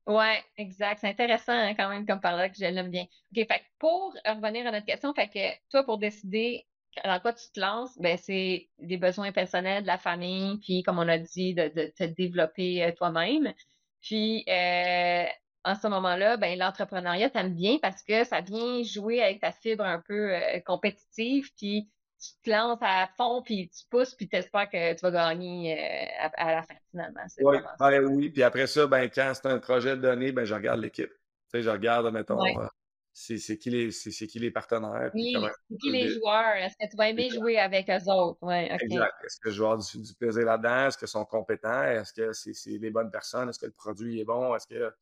Ouais, exact. C'est intéressant hein, quand même comme paradoxe, je l'aime bien. OK, fait que pour revenir à notre question, fait que toi, pour décider dans quoi tu te lances, ben c'est des besoins personnels de la famille, puis comme on a dit, de, de te développer euh, toi-même. Puis euh, en ce moment-là, ben l'entrepreneuriat t'aime bien parce que ça vient jouer avec ta fibre un peu euh, compétitive, puis tu te lances à fond, puis tu pousses, puis tu espères que tu vas gagner euh, à, à la fin finalement. Oui, ben oui. Puis après ça, ben, quand c'est un projet donné, ben, je regarde l'équipe. Tu sais, je regarde, mettons, Ouais. euh, c'est c'est qui, les- c'est- c'est qui les partenaires. Oui, c'est qui les joueurs? Est-ce que tu vas aimer jouer avec eux autres? OK. Exact. Est-ce que vais avoir du, du plaisir là-dedans? Est-ce qu'ils sont compétents? Est-ce que c'est c'est les bonnes personnes? Est-ce que le produit est bon? Est-ce que.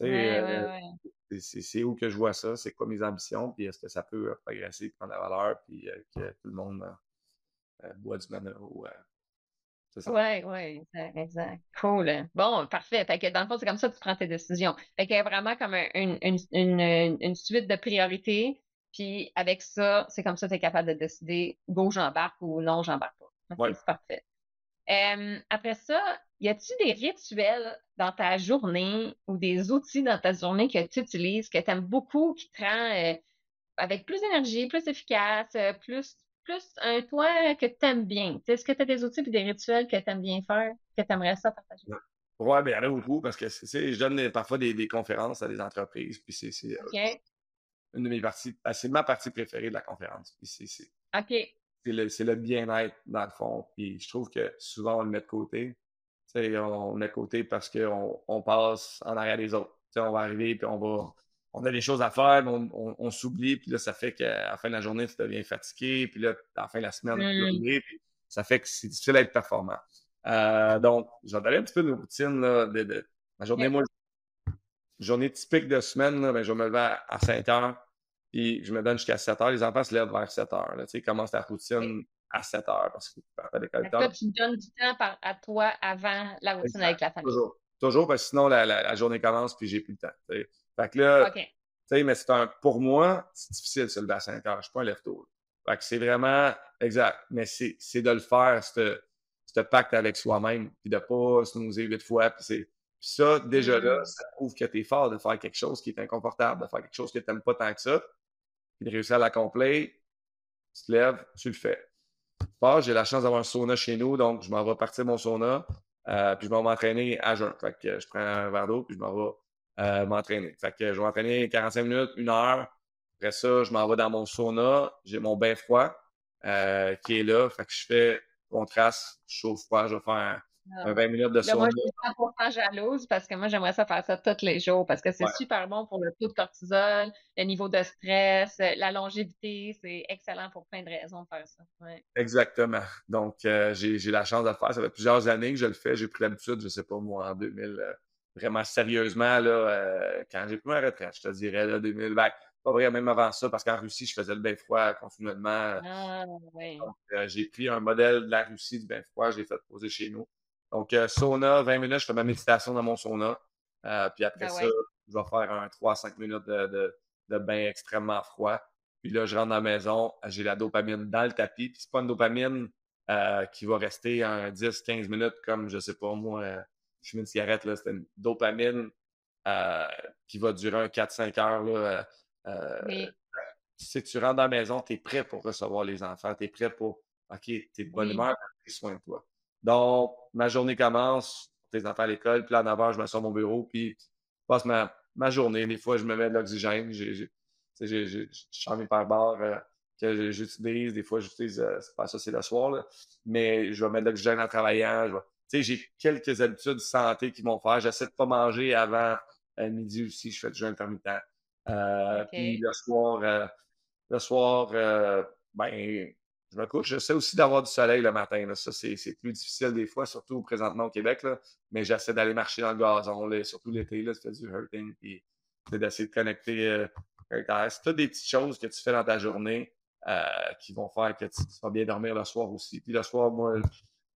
Ouais, euh, ouais, ouais. C'est- où que je vois ça? C'est quoi mes ambitions? Puis est-ce que ça peut euh, progresser, prendre la valeur, puis euh, que tout le monde euh, boit du ou. Ouais, ouais, exact, exact. Cool. Bon, parfait. Fait que dans le fond, c'est comme ça que tu prends tes décisions. Fait qu'il y a vraiment comme un- une, une, une, une suite de priorités. Puis avec ça, c'est comme ça que tu es capable de décider go, j'embarque ou non, j'embarque pas. Ouais. c'est parfait. Euh, après ça, y a-tu des rituels dans ta journée ou des outils dans ta journée que tu utilises, que tu aimes beaucoup, qui te rend euh, avec plus d'énergie, plus efficace, euh, plus, plus un toi que tu aimes bien? Est-ce que tu as des outils et des rituels que tu aimes bien faire, que tu aimerais ça partager? Oui, bien, il y en a beaucoup parce que je donne parfois des, conférences à des entreprises, puis c'est, une de mes parties, ben, c'est ma partie préférée de la conférence. Puis c'est, OK. C'est le, bien-être, dans le fond. Puis je trouve que souvent, on le met de côté. sais, on le met de côté parce qu'on on passe en arrière des autres. sais, on va arriver, puis on va on a des choses à faire, mais on, s'oublie, puis là, ça fait qu'à la fin de la journée, tu deviens fatigué, puis là, à la fin de la semaine, tu mmh. puis ça fait que c'est difficile d'être performant. Euh, donc, je vais donner un petit peu de routine là, de, ma journée. Moi, journée typique de semaine, là, ben, je vais me lever à, 5 heures, puis je me donne jusqu'à 7 heures. Les enfants se lèvent vers 7 heures. Là, tu sais, commencent ta routine à 7 heures parce que tu partent à l'école. Toi, tu donnes du temps à toi avant la routine avec la famille. Toujours. Toujours, parce que sinon, la, journée commence, puis j'ai plus le temps. Fait que là, tu sais, mais c'est un, pour moi, c'est difficile de se lever à 5 heures. Je suis pas un lève-tôt. Fait que c'est vraiment, exact. Mais c'est, de le faire, ce pacte avec soi-même, puis de pas se nous huit fois. Puis, c'est, ça, déjà là, mm. ça prouve que tu es fort de faire quelque chose qui est inconfortable, de faire quelque chose que tu n'aimes pas tant que ça, puis de réussir à l'accomplir. Tu te lèves, tu le fais. J'ai la chance d'avoir un sauna chez nous, donc je m'en vais partir mon sauna, euh, puis je vais m'entraîner à jeun. Fait que je prends un verre d'eau, puis je m'en vais euh, m'entraîner. Fait que je vais m'entraîner 45 minutes, une heure. Après ça, je m'en vais dans mon sauna. J'ai mon bain froid euh, qui est là. Fait que je fais contraste, chaud froid. Je vais faire un, 20 minutes de. Moi, je suis 100% jalouse parce que moi, j'aimerais ça faire ça tous les jours parce que c'est super bon pour le taux de cortisol, le niveau de stress, la longévité. C'est excellent pour plein de raisons de faire ça. Exactement. Donc, euh, j'ai la chance de le faire. Ça fait plusieurs années que je le fais. J'ai pris l'habitude, je sais pas moi, en 2000 vraiment sérieusement là, euh, quand j'ai pris ma retraite, je te dirais, là, 2000. Ben, pas vrai, même avant ça, parce qu'en Russie, je faisais le bain froid continuellement. Ah, oui. Euh, j'ai pris un modèle de la Russie du bain froid, je l'ai fait poser chez nous. Donc, euh, sauna, 20 minutes, je fais ma méditation dans mon sauna. puis après ben ça, je vais faire un 3-5 minutes de, de, bain extrêmement froid. Puis là, je rentre dans la maison, j'ai la dopamine dans le tapis. Puis c'est pas une dopamine qui va rester un 10-15 minutes comme, je sais pas moi, fumer une cigarette, c'est une dopamine euh, qui va durer un 4-5 heures. Là, euh, Si tu rentres dans la maison, tu es prêt pour recevoir les enfants, tu es prêt pour OK, tu es de bonne humeur, tu soin de toi. Donc, ma journée commence, tes enfants à l'école, puis là, à 9 h, je me sors mon bureau, puis je passe ma, ma journée. Des fois, je me mets de l'oxygène. J'ai mes pare euh, que j'utilise. Des fois, j'utilise, c'est pas ça, c'est le soir, là. mais je vais mettre de l'oxygène en travaillant. Je vais, sais, j'ai quelques habitudes de santé qui vont faire. J'essaie de pas manger avant euh, midi aussi. Je fais du jeûne intermittent. Euh, Puis le soir, euh, le soir, euh, ben, je me couche. J'essaie aussi d'avoir du soleil le matin. Là. Ça, c'est plus difficile des fois, surtout présentement au Québec. Là. Mais j'essaie d'aller marcher dans le gazon, là, surtout l'été. Là, fait du hurting. Puis d'essayer de connecter. Euh, c'est toutes des petites choses que tu fais dans ta journée qui vont faire que tu, vas bien dormir le soir aussi. Puis le soir, moi,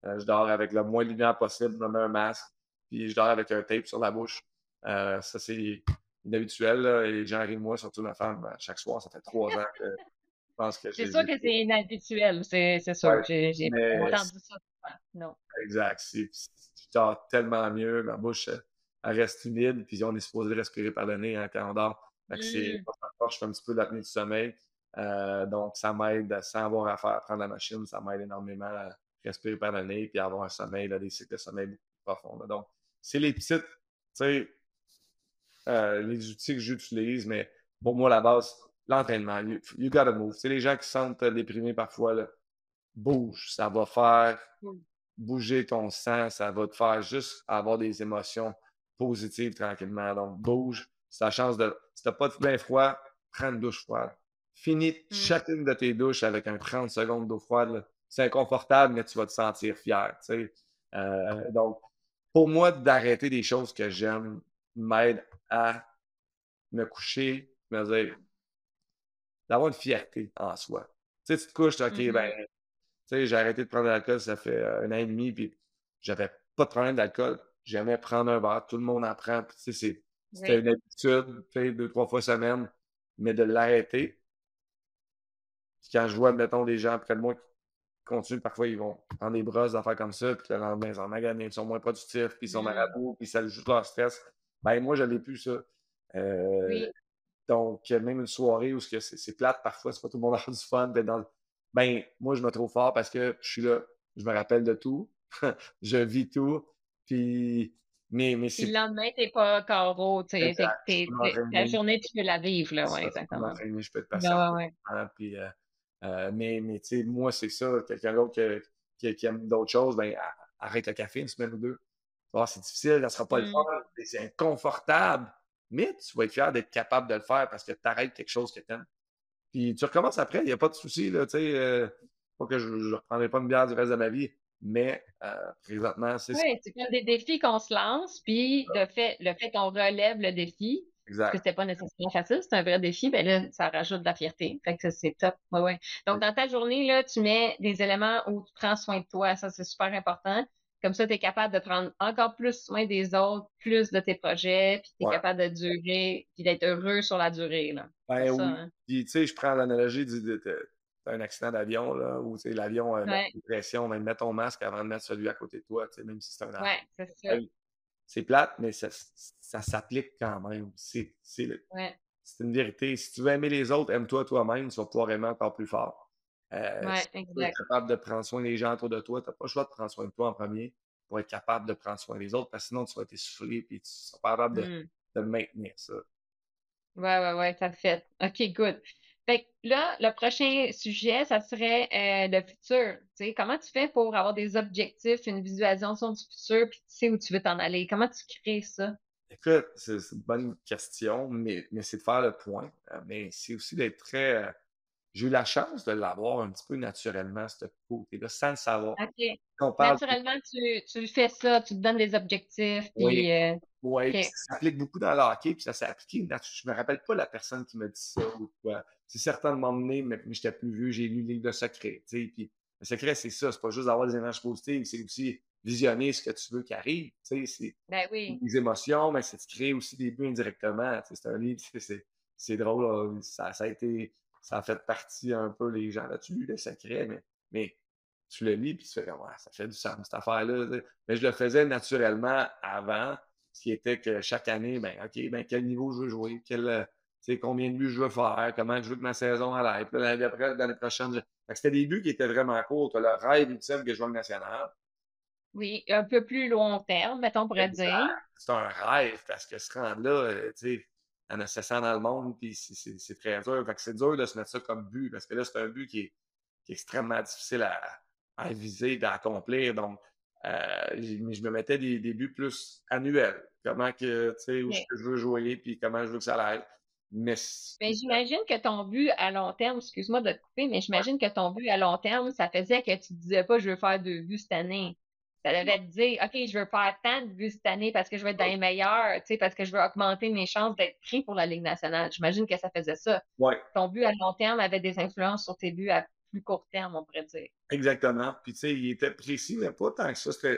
euh, je dors avec le moins de lumière possible, je me mets un masque, puis je dors avec un tape sur la bouche. Euh, ça, c'est inhabituel, et gens rient de moi, surtout ma femme. Euh, chaque soir, ça fait trois ans que pense que C'est sûr que c'est inhabituel, c'est sûr. j'ai entendu ça. Non. Exact. Je dors tellement mieux, ma bouche, elle, reste humide, puis on est supposé respirer par le nez hein, quand on dort. Fait que c'est, mmh. je fais un petit peu d'apnée du sommeil. donc, ça m'aide sans avoir à faire prendre la machine, ça m'aide énormément à, respirer par le nez, puis avoir un sommeil, là, des cycles de sommeil beaucoup plus profonds. Donc, c'est les petites, tu sais, euh, les outils que j'utilise, mais pour moi, la base, l'entraînement. You, gotta move. C'est les gens qui se sentent déprimés parfois, là, bouge. Ça va faire bouger ton sang, ça va te faire juste avoir des émotions positives tranquillement. Donc, bouge. C'est la chance de. Si t'as pas de bain froid, prends une douche froide. Finis mmh. chacune de tes douches avec un 30 secondes d'eau froide c'est inconfortable, mais tu vas te sentir fier. Euh, donc, pour moi, d'arrêter des choses que j'aime m'aide à me coucher, me dire, d'avoir une fierté en soi. Tu sais, tu te couches, OK, mm-hmm. ben, tu sais, j'ai arrêté de prendre de l'alcool, ça fait euh, un an et demi, puis j'avais pas de problème d'alcool. J'aimais prendre un verre, tout le monde en prend. Tu sais, c'était une habitude, tu sais, deux, trois fois semaine, mais de l'arrêter. Quand je vois, mettons, des gens près de moi continuent, parfois, ils vont prendre des brosses, d'affaires comme ça, puis le lendemain, ils sont maganés, ils sont moins productifs, puis ils sont mmh. marabouts, puis ça ajoute leur stress. Ben, moi, je n'ai plus ça. Euh, donc, même une soirée où c'est plate, parfois, c'est pas tout le monde a du fun, dans, ben, moi, je me trouve fort parce que je suis là, je me rappelle de tout, je vis tout, puis mais, mais le lendemain, t'es pas carreau, tu sais. Ta journée, tu peux la vivre, là, ouais, exactement. Je peux te passer. Ouais, ouais. Puis, euh, euh, mais, mais tu sais, moi, c'est ça. Quelqu'un d'autre qui, qui, aime d'autres choses, ben, arrête le café une semaine ou deux. c'est difficile, ça sera pas le mm. fun, c'est inconfortable. Mais tu vas être fier d'être capable de le faire parce que tu arrêtes quelque chose que tu aimes. Puis tu recommences après, il n'y a pas de souci, là, tu sais. Euh, pas que je ne reprendrai pas une bière du reste de ma vie. Mais euh, présentement, c'est Oui, c'est comme des défis qu'on se lance, puis le fait, le fait qu'on relève le défi, parce que c'était pas nécessairement facile, c'est un vrai défi, ben là, ça rajoute de la fierté. Fait que c'est top. Ouais, ouais. Donc, dans ta journée, là, tu mets des éléments où tu prends soin de toi. Ça, c'est super important. Comme ça, tu es capable de prendre encore plus soin des autres, plus de tes projets, puis tu es capable de durer, puis d'être heureux sur la durée. Là. Ben oui. Hein. Puis, tu sais, je prends l'analogie du, de, un accident d'avion, là, où l'avion a une pression, même mets ton masque avant de mettre celui à côté de toi, même si c'est un avion. c'est ça. C'est plate, mais ça, ça s'applique quand même. C'est une vérité. Si tu veux aimer les autres, aime-toi toi-même, tu vas pouvoir aimer encore plus fort. Euh, si tu es capable de prendre soin des gens autour de toi, tu n'as pas le choix de prendre soin de toi en premier pour être capable de prendre soin des autres, parce que sinon tu vas t'essouffler et tu ne seras pas capable de, mmh. de maintenir ça. Ouais, ouais, ouais, ça fait. OK, good. Fait que là, le prochain sujet, ça serait euh, le futur. sais, comment tu fais pour avoir des objectifs, une visualisation du futur, puis tu sais où tu veux t'en aller? Comment tu crées ça? Écoute, c'est une bonne question, mais, mais c'est de faire le point. Euh, mais c'est aussi d'être très. Euh, j'ai eu la chance de l'avoir un petit peu naturellement, ce côté-là, sans le savoir. OK. Naturellement, tu, tu, fais ça, tu te donnes des objectifs. Puis, oui, oui ça s'applique beaucoup dans le hockey, puis ça s'est appliqué. Je me rappelle pas la personne qui m'a dit ça ou quoi c'est certain de m'emmener, mais, mais j'étais plus vieux, j'ai lu le livre de secret. Puis le secret, c'est ça, c'est pas juste d'avoir des énergies positives, c'est aussi visionner ce que tu veux qui arrive. C'est ben oui. des émotions, mais c'est de créer aussi des buts indirectement. C'est un livre, c'est drôle. Ça, a été. Ça a fait partie un peu les gens là-dessus, le secret, mais, mais tu le lis puis tu fais ouais, ça fait du sens cette affaire-là. Mais je le faisais naturellement avant, ce qui était que chaque année, ben OK, ben quel niveau je veux jouer, quel sais, combien de buts je veux faire, comment je veux que ma saison aille. Puis l'année après, l'année prochaine, c'était des buts qui étaient vraiment courts. Tu as le rêve ultime que je joue le national. Oui, un peu plus long terme, mettons, on pourrait dire. C'est un rêve parce que ce rendre-là, euh, tu sais, on a 700 dans le monde, puis c'est très dur. Fait que c'est dur de se mettre ça comme but parce que là, c'est un but qui est, extrêmement difficile à, à viser, d'accomplir. Donc, euh, je me mettais des, des, buts plus annuels. Comment que, tu sais, où je veux jouer, puis comment je veux que ça aille. Mais, j'imagine que ton but à long terme, excuse-moi de te couper, mais j'imagine que ton but à long terme, ça faisait que tu ne disais pas je veux faire deux buts cette année. Ça devait te dire OK, je veux faire tant de buts cette année parce que je veux être dans les meilleurs, parce que je veux augmenter mes chances d'être pris pour la Ligue nationale. J'imagine que ça faisait ça. Ton but à long terme avait des influences sur tes buts à plus court terme, on pourrait dire. Exactement. Puis tu sais, il était précis, mais pas tant que ça. Tu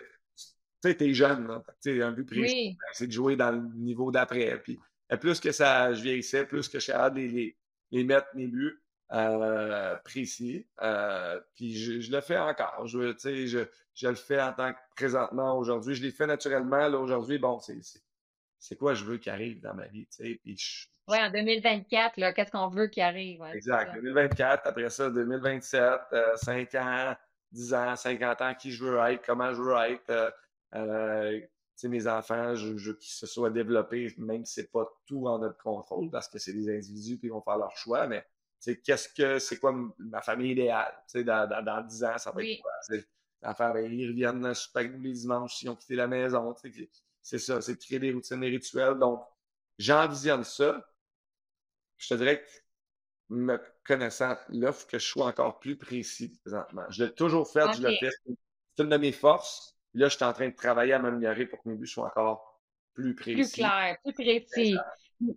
sais, t'es jeune, Tu sais, un but précis, ben, c'est de jouer dans le niveau d'après. Puis plus que ça, je vieillissais, plus que je suis de les, les, mettre mes buts euh, précis. Euh, puis je, le fais encore. Je, je, je le fais en tant que présentement aujourd'hui. Je l'ai fait naturellement. Là, aujourd'hui, bon, c'est quoi je veux qui arrive dans ma vie. Puis oui, en 2024, là, qu'est-ce qu'on veut qui arrive? exact. 2024, après ça, 2027, 5 euh, ans, 10 ans, 50 ans, qui je veux être, comment je veux être mes enfants, je, veux qu'ils se soient développés, même si c'est pas tout en notre contrôle, parce que c'est des individus qui vont faire leur choix, mais qu'est-ce que c'est quoi ma famille idéale? Dans, dans, dans 10 ans, ça va être quoi? Enfants, ben, ils reviennent super les dimanches s'ils ont quitté la maison. C'est ça, c'est de créer des routines, des rituels. Donc, j'envisionne ça. Je te dirais que me connaissant l'offre, que je sois encore plus précis présentement. Je l'ai toujours fait, je le fais. C'est une de mes forces là, je suis en train de travailler à m'améliorer pour que mes buts soient encore plus précis. Plus clairs, plus précis.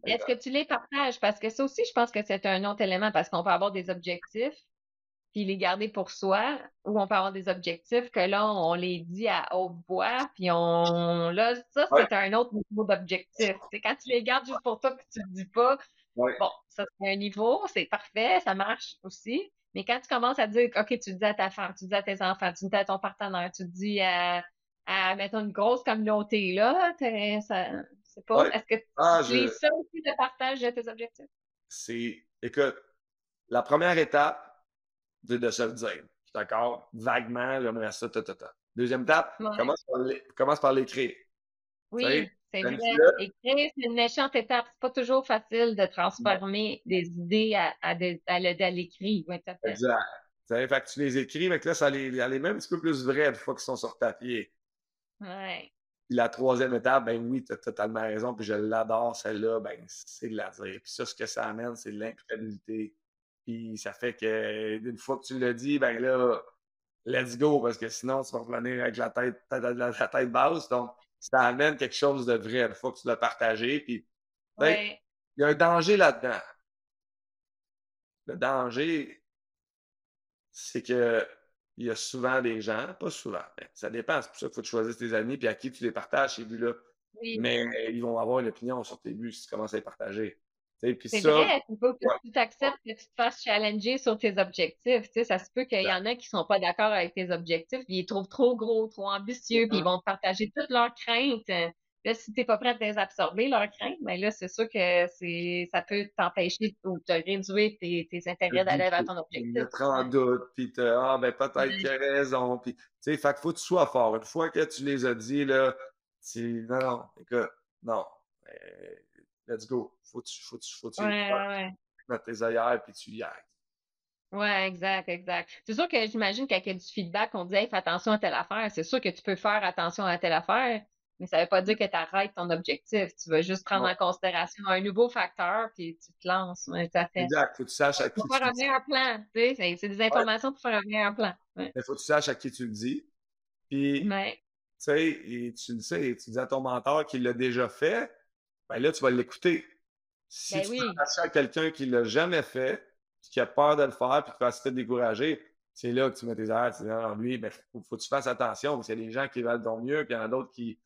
Est-ce que tu les partages? Parce que ça aussi, je pense que c'est un autre élément parce qu'on peut avoir des objectifs puis les garder pour soi, ou on peut avoir des objectifs que là, on les dit à haute voix, puis on là, ça, c'est un autre niveau d'objectif. C'est quand tu les gardes juste pour toi que tu ne dis pas, bon, ça c'est un niveau, c'est parfait, ça marche aussi. Mais quand tu commences à dire, OK, tu dis à ta femme, tu dis à tes enfants, tu dis à ton partenaire, tu dis à, à mettons, une grosse communauté, là, c'est pas, est-ce que tu ah, ça aussi de partage de tes objectifs? C'est, écoute, la première étape, de, se le dire. Je suis d'accord, vaguement, j'aimerais ça, ta, ta, ta. Deuxième étape, commence par l'écrire. Oui, c'est vrai. Écrire, c'est une méchante étape. C'est pas toujours facile de transformer des idées à, à, à, l'écrit. exact. fait que tu les écris, mais que là, ça les, les met un petit peu plus vraies une fois qu'ils sont sur papier. Ouais. La troisième étape, ben oui, tu as totalement raison, puis je l'adore, celle-là, ben c'est de la dire. Puis ça, ce que ça amène, c'est de l'imputabilité. Puis ça fait que une fois que tu l'as dit, ben là, let's go, parce que sinon, tu vas revenir avec la tête, la, tête basse. Donc, ça amène quelque chose de vrai une fois que tu l'as partagé. Puis, ben, il y a un danger là-dedans. Le danger, c'est que il y a souvent des gens, pas souvent, mais ça dépend. C'est pour ça qu'il faut choisir tes amis puis à qui tu les partages ces buts-là. Mais ils vont avoir une opinion sur tes buts si tu commences à les partager. C'est vrai, il faut que tu acceptes que tu te fasses challenger sur tes objectifs. ça se peut qu'il y en a qui ne sont pas d'accord avec tes objectifs, puis ils trouvent trop gros, trop ambitieux, puis ils vont te partager toutes leurs craintes. Là, si tu n'es pas prêt à les absorber, leurs craintes, ben là, c'est sûr que c'est ça peut t'empêcher ou te réduire tes, tes intérêts d'aller vers ton objectif. Mettre en doute, puis te Ah, ben peut-être qu'il a raison. Puis, tu sais, fait qu'il faut que tu sois fort. Une fois que tu les as dit, là, tu non, non, écoute, non. let's go. Faut que tu, faut, faut, faut, ouais, ouais. tes ailleurs, puis tu y ailles. Ouais, exact, exact. C'est sûr que j'imagine qu'avec du feedback, on dit hey, fais attention à telle affaire. C'est sûr que tu peux faire attention à telle affaire, mais ça ne veut pas dire que tu arrêtes ton objectif. Tu vas juste prendre en considération un nouveau facteur, puis tu te lances. Exact. Faut que tu saches à qui pour faire un meilleur plan. Tu sais, c'est des informations pour faire un meilleur plan. Il faut que tu saches à qui tu le dis. Puis, tu sais, et tu le sais, tu dis à ton mentor qu'il l'a déjà fait, ben là, tu vas l'écouter. Si ben tu oui. à quelqu'un qui ne l'a jamais fait, qui a peur de le faire, puis qui va se décourager, c'est là que tu mets tes airs, tu dis, non, lui, ben, faut, faut que tu fasses attention, parce qu'il y a des gens qui veulent ton mieux, puis il y en a d'autres qui,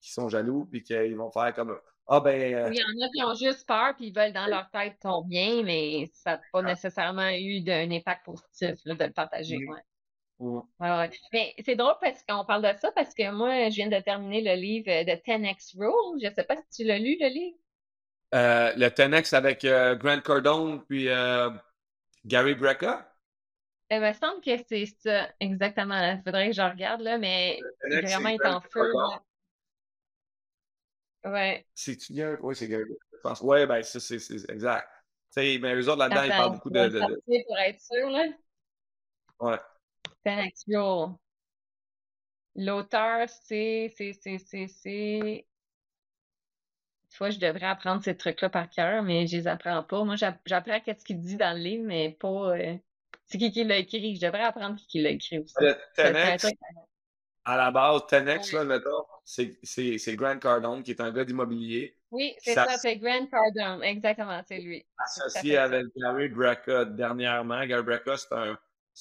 qui sont jaloux, puis qu'ils vont faire comme Ah ben. Euh, il y en a qui ont juste peur, puis ils veulent dans leur tête ton bien, mais ça n'a pas ah. nécessairement eu d'un impact positif de le partager. Ouais. Ouais, Mais c'est drôle parce qu'on parle de ça parce que moi, je viens de terminer le livre de 10X Rule. Je ne sais pas si tu l'as lu, le livre. Euh, le 10X avec euh, Grant Cardone puis Gary Brecka? Il me semble que c'est ça, exactement. Il faudrait que je regarde, là, mais vraiment est en feu. Ouais. C'est-tu Gary? Oui, c'est Gary. Je pense. Ouais, ben, ça, c'est exact. Tu sais, mais eux autres, là-dedans, ils parlent beaucoup de. de, de... Pour être sûr, là. Ouais. Thanks, yo. L'auteur, c'est. C'est. C'est. C'est. C'est. Des fois, je devrais apprendre ces trucs-là par cœur, mais je les apprends pas. Moi, j'apprends qu'est-ce qu'il dit dans le livre, mais pas. Euh... C'est qui qui l'a écrit. Je devrais apprendre qui, qui l'a écrit aussi. Le à la base, Tenex, là, mettons, c'est Grant Cardone, qui est un gars d'immobilier. Oui, c'est ça, c'est Grant Cardone, exactement, c'est lui. Associé avec Gary Brecka dernièrement. Gary Brecka, c'est un,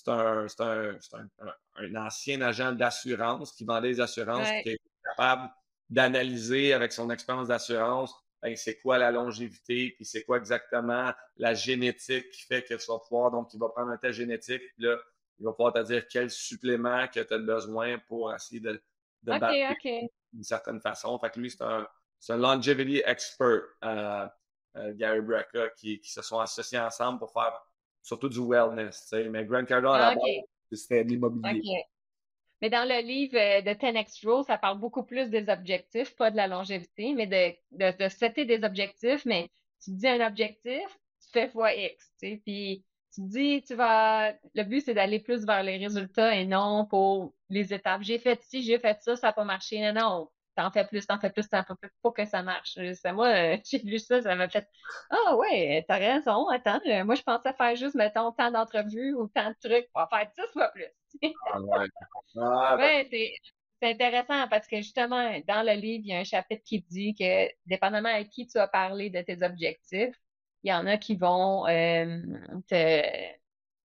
un, un, un, un, ancien agent d'assurance qui vendait des assurances, qui est capable d'analyser avec son expérience d'assurance ben, c'est quoi la longévité, puis c'est quoi exactement la génétique qui fait que tu vas pouvoir, donc il va prendre un test génétique, puis là, il va pouvoir te dire quel supplément que tu as besoin pour essayer de, de battre d'une certaine façon. Fait que lui, c'est un, un, longevity expert, euh, euh, Gary Brecka, qui, qui, se sont associés ensemble pour faire surtout du wellness. Mais Grant Cardone, la base, c'était l'immobilier. Mais dans le livre euh, de 10X Rule, ça parle beaucoup plus des objectifs, pas de la longévité, mais de, de, de setter des objectifs. Mais tu dis un objectif, tu fais fois X. Puis tu dis, tu vas, le but, c'est d'aller plus vers les résultats et non pour les étapes. J'ai fait ci, j'ai fait ça, ça n'a pas marché. Non, non, t'en fais plus, t'en fais plus, t'en fais plus pour que ça marche. C'est moi, euh, j'ai lu ça, ça m'a fait, ah ouais, t'as raison, attends, euh, moi, je pensais faire juste, mettons, tant d'entrevues ou tant de trucs pour faire six fois plus. ah ouais. Ah, ben c'est intéressant parce que justement, dans le livre, il y a un chapitre qui dit que, dépendamment à qui tu as parlé de tes objectifs, il y en a qui vont euh,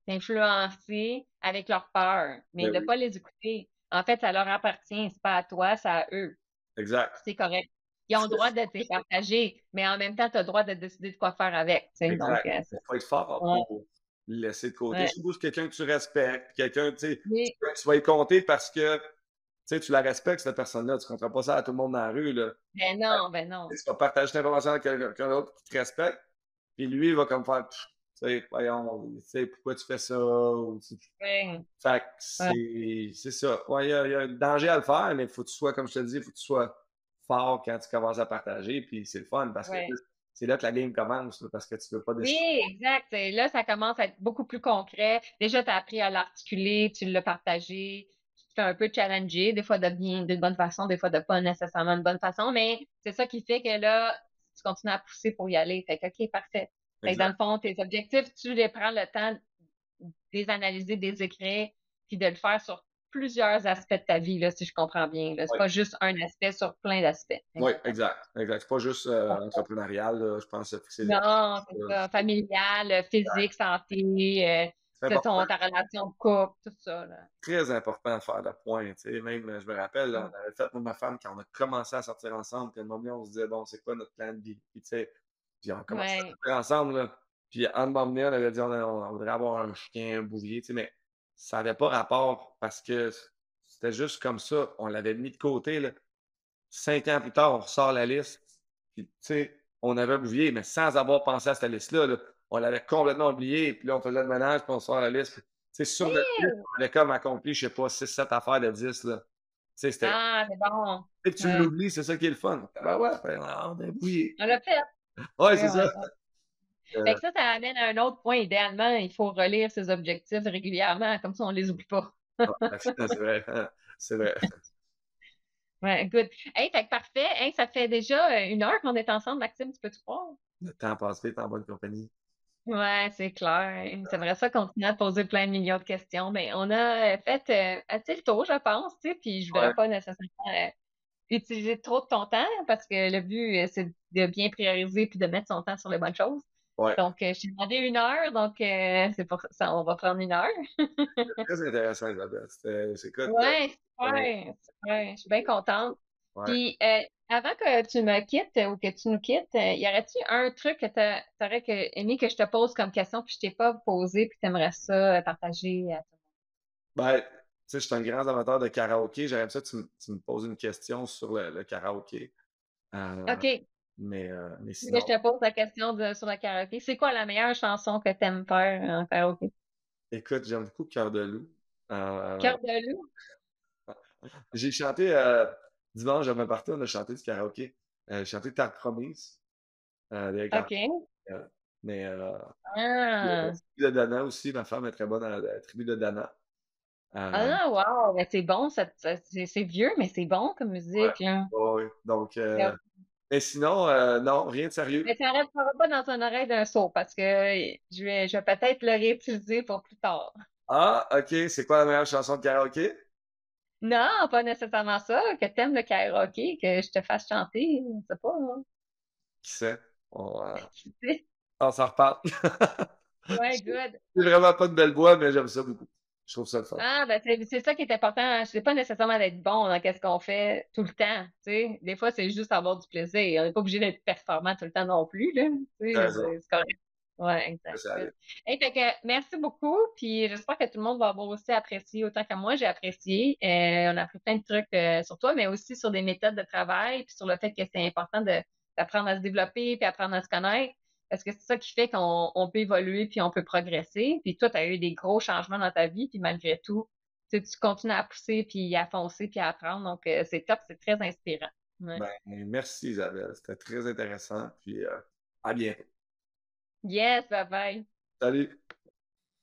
t'influencer avec leur peur, mais ben de ne pas les écouter. En fait, ça leur appartient, c'est pas à toi, c'est à eux. Exact. C'est correct. Ils ont le droit de te partager, mais en même temps, tu as le droit de décider de quoi faire avec. Il euh, faut être fort pour laisser de côté. Surtout quelqu'un que tu respectes, quelqu'un, tu sais, tu vas y compter parce que tu la respectes, cette personne-là. Tu ne compteras pas ça à tout le monde dans la rue. Là. Ben non, ben non. Tu vas partager l'information avec quelqu'un d'autre qui te respecte, puis lui, il va comme faire Tu sais, voyons, tu sais, pourquoi tu fais ça? Ou, tu- Ouais. Fait que c'est ça. Ouais, il y, a- y a un danger à le faire, mais il faut que tu sois, comme je te dis, il faut que tu sois fort quand tu commences à partager, puis c'est le fun parce que c'est là que la game commence, parce que tu veux pas décider. Oui, exact. Et là, ça commence à être beaucoup plus concret. Déjà, tu as appris à l'articuler, tu l'as partagé, tu te fais un peu challenger, des fois de bien, d'une bonne façon, des fois de pas nécessairement de bonne façon, mais c'est ça qui fait que là, tu continues à pousser pour y aller. Fait que, OK, parfait. Fait que dans le fond, tes objectifs, tu les prends le temps de les analyser, de les écrire, puis de le faire sur plusieurs aspects de ta vie, là, si je comprends bien. C'est pas juste un aspect sur plein d'aspects. Oui, exact. exact. C'est pas juste euh, entrepreneurial, là, je pense. que Non, c'est ça. Familial, physique, santé, c'est c'est ton, ta relation de couple, tout ça. Là. très important de faire le point. Même, euh, je me rappelle, là, on avait fait, moi, ma femme, quand on a commencé à sortir ensemble, puis à un moment donné, on se disait, bon, c'est quoi notre plan de vie? Puis, tu sais, puis on a commencé à Ouais. sortir ensemble, là. Puis, en m'emmener, on avait dit, on, on voudrait avoir un chien, un bouvier, tu sais, mais ça n'avait pas rapport parce que c'était juste comme ça. On l'avait mis de côté, là. Cinq ans plus tard, on ressort la liste. Puis, tu sais, on avait un bouvier, mais sans avoir pensé à cette liste-là, là. On l'avait complètement oublié, puis là, on faisait le ménage, puis on sort la liste. Sais, sur notre liste, on avait comme accompli, je sais pas, 6-7 affaires de 10, là. Tu sais. Ah, c'est bon. Tu ouais. l'oublies, c'est ça qui est le fun. Ben ouais, ben, on a bouillé. On l'a fait. Ouais, c'est Ouais, ça. ouais. Fait que ça, ça amène à un autre point. Idéalement, il faut relire ses objectifs régulièrement, comme ça, on les oublie pas. ah, c'est vrai. hein, C'est vrai. Ouais, good. Hey, fait que parfait. Hey, ça fait déjà euh, une heure qu'on est ensemble, Maxime, tu peux-tu croire? Le temps passe vite en bonne compagnie. Ouais, c'est clair. J'aimerais ça continuer à te poser plein de millions de questions. Mais on a euh, fait euh, assez le tour, je pense, tu sais, puis je voudrais Ouais. pas nécessairement euh, utiliser trop de ton temps parce que le but, euh, c'est de bien prioriser puis de mettre son temps sur les bonnes choses. Ouais. Donc, euh, je t'ai demandé une heure, donc euh, c'est pour ça, on va prendre une heure. C'est très intéressant, Isabelle. C'était- C'est quoi? Ouais, super, super. Je suis bien contente. Ouais. Puis, euh, avant que tu me quittes euh, ou que tu nous quittes, euh, y aurait-tu un truc que tu aurais que, aimé que je te pose comme question puis je t'ai pas posé puis tu aimerais ça partager à tout Ben, tu sais, je suis un grand amateur de karaoké. J'aimerais ça que tu, me- tu me poses une question sur le, le karaoké. Euh, le monde? OK. Mais, euh, mais sinon, je te pose la question de- sur le karaoké. C'est quoi la meilleure chanson que tu aimes faire en karaoké? écoute, j'aime beaucoup Cœur de loup. Euh, Cœur de loup? J'ai chanté dimanche ma partie, on a chanté du karaoké. Euh, chanté Terre promise. Euh, OK. Lapointe. Mais euh, Ah, la tribu de Dana aussi, ma femme est très bonne à la tribu de Dana. Euh, ah wow, Ben, c'est bon, c'est vieux, mais c'est bon comme musique. ouais, ouais. donc, euh, Ouais. mais sinon, euh, non, rien de sérieux. Mais ça ne restera pas dans une oreille d'un sourd parce que je vais, je vais peut-être le réutiliser pour plus tard. Ah, ok, c'est quoi la meilleure chanson de karaoké? Non, pas nécessairement ça, que t'aimes le karaoké, que je te fasse chanter, je sais pas, hein. Qui sait? On, euh, Qui sait? on s'en reparle. Ouais, good. C'est vraiment pas de belle voix, mais j'aime ça beaucoup. Je trouve ça le fun. Ah, ben c'est ça qui est important. C'est pas nécessairement d'être bon dans qu'est-ce qu'on fait tout le temps. Des fois, c'est juste avoir du plaisir. On n'est pas obligé d'être performant tout le temps non plus, là. C'est correct. Ouais, exact. Ça arrive. Hey, fait que merci beaucoup, puis j'espère que tout le monde va avoir aussi apprécié autant que moi, j'ai apprécié. Euh, on a appris plein de trucs euh, sur toi, mais aussi sur des méthodes de travail, puis sur le fait que c'est important d'apprendre à se développer, puis apprendre à se connaître, parce que c'est ça qui fait qu'on on peut évoluer, puis on peut progresser. Puis toi, tu as eu des gros changements dans ta vie, puis malgré tout, tu continues à pousser, puis à foncer, puis à apprendre. Donc, euh, c'est top, c'est très inspirant. Ouais. Ben, merci Isabelle, c'était très intéressant. Puis euh, à bientôt. Yes, bye bye. Salut!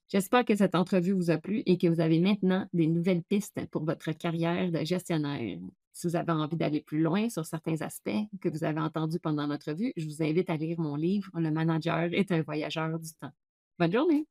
J'espère que cette entrevue vous a plu et que vous avez maintenant des nouvelles pistes pour votre carrière de gestionnaire. Si vous avez envie d'aller plus loin sur certains aspects que vous avez entendus pendant notre vue, je vous invite à lire mon livre Le manager est un voyageur du temps. Bonne journée!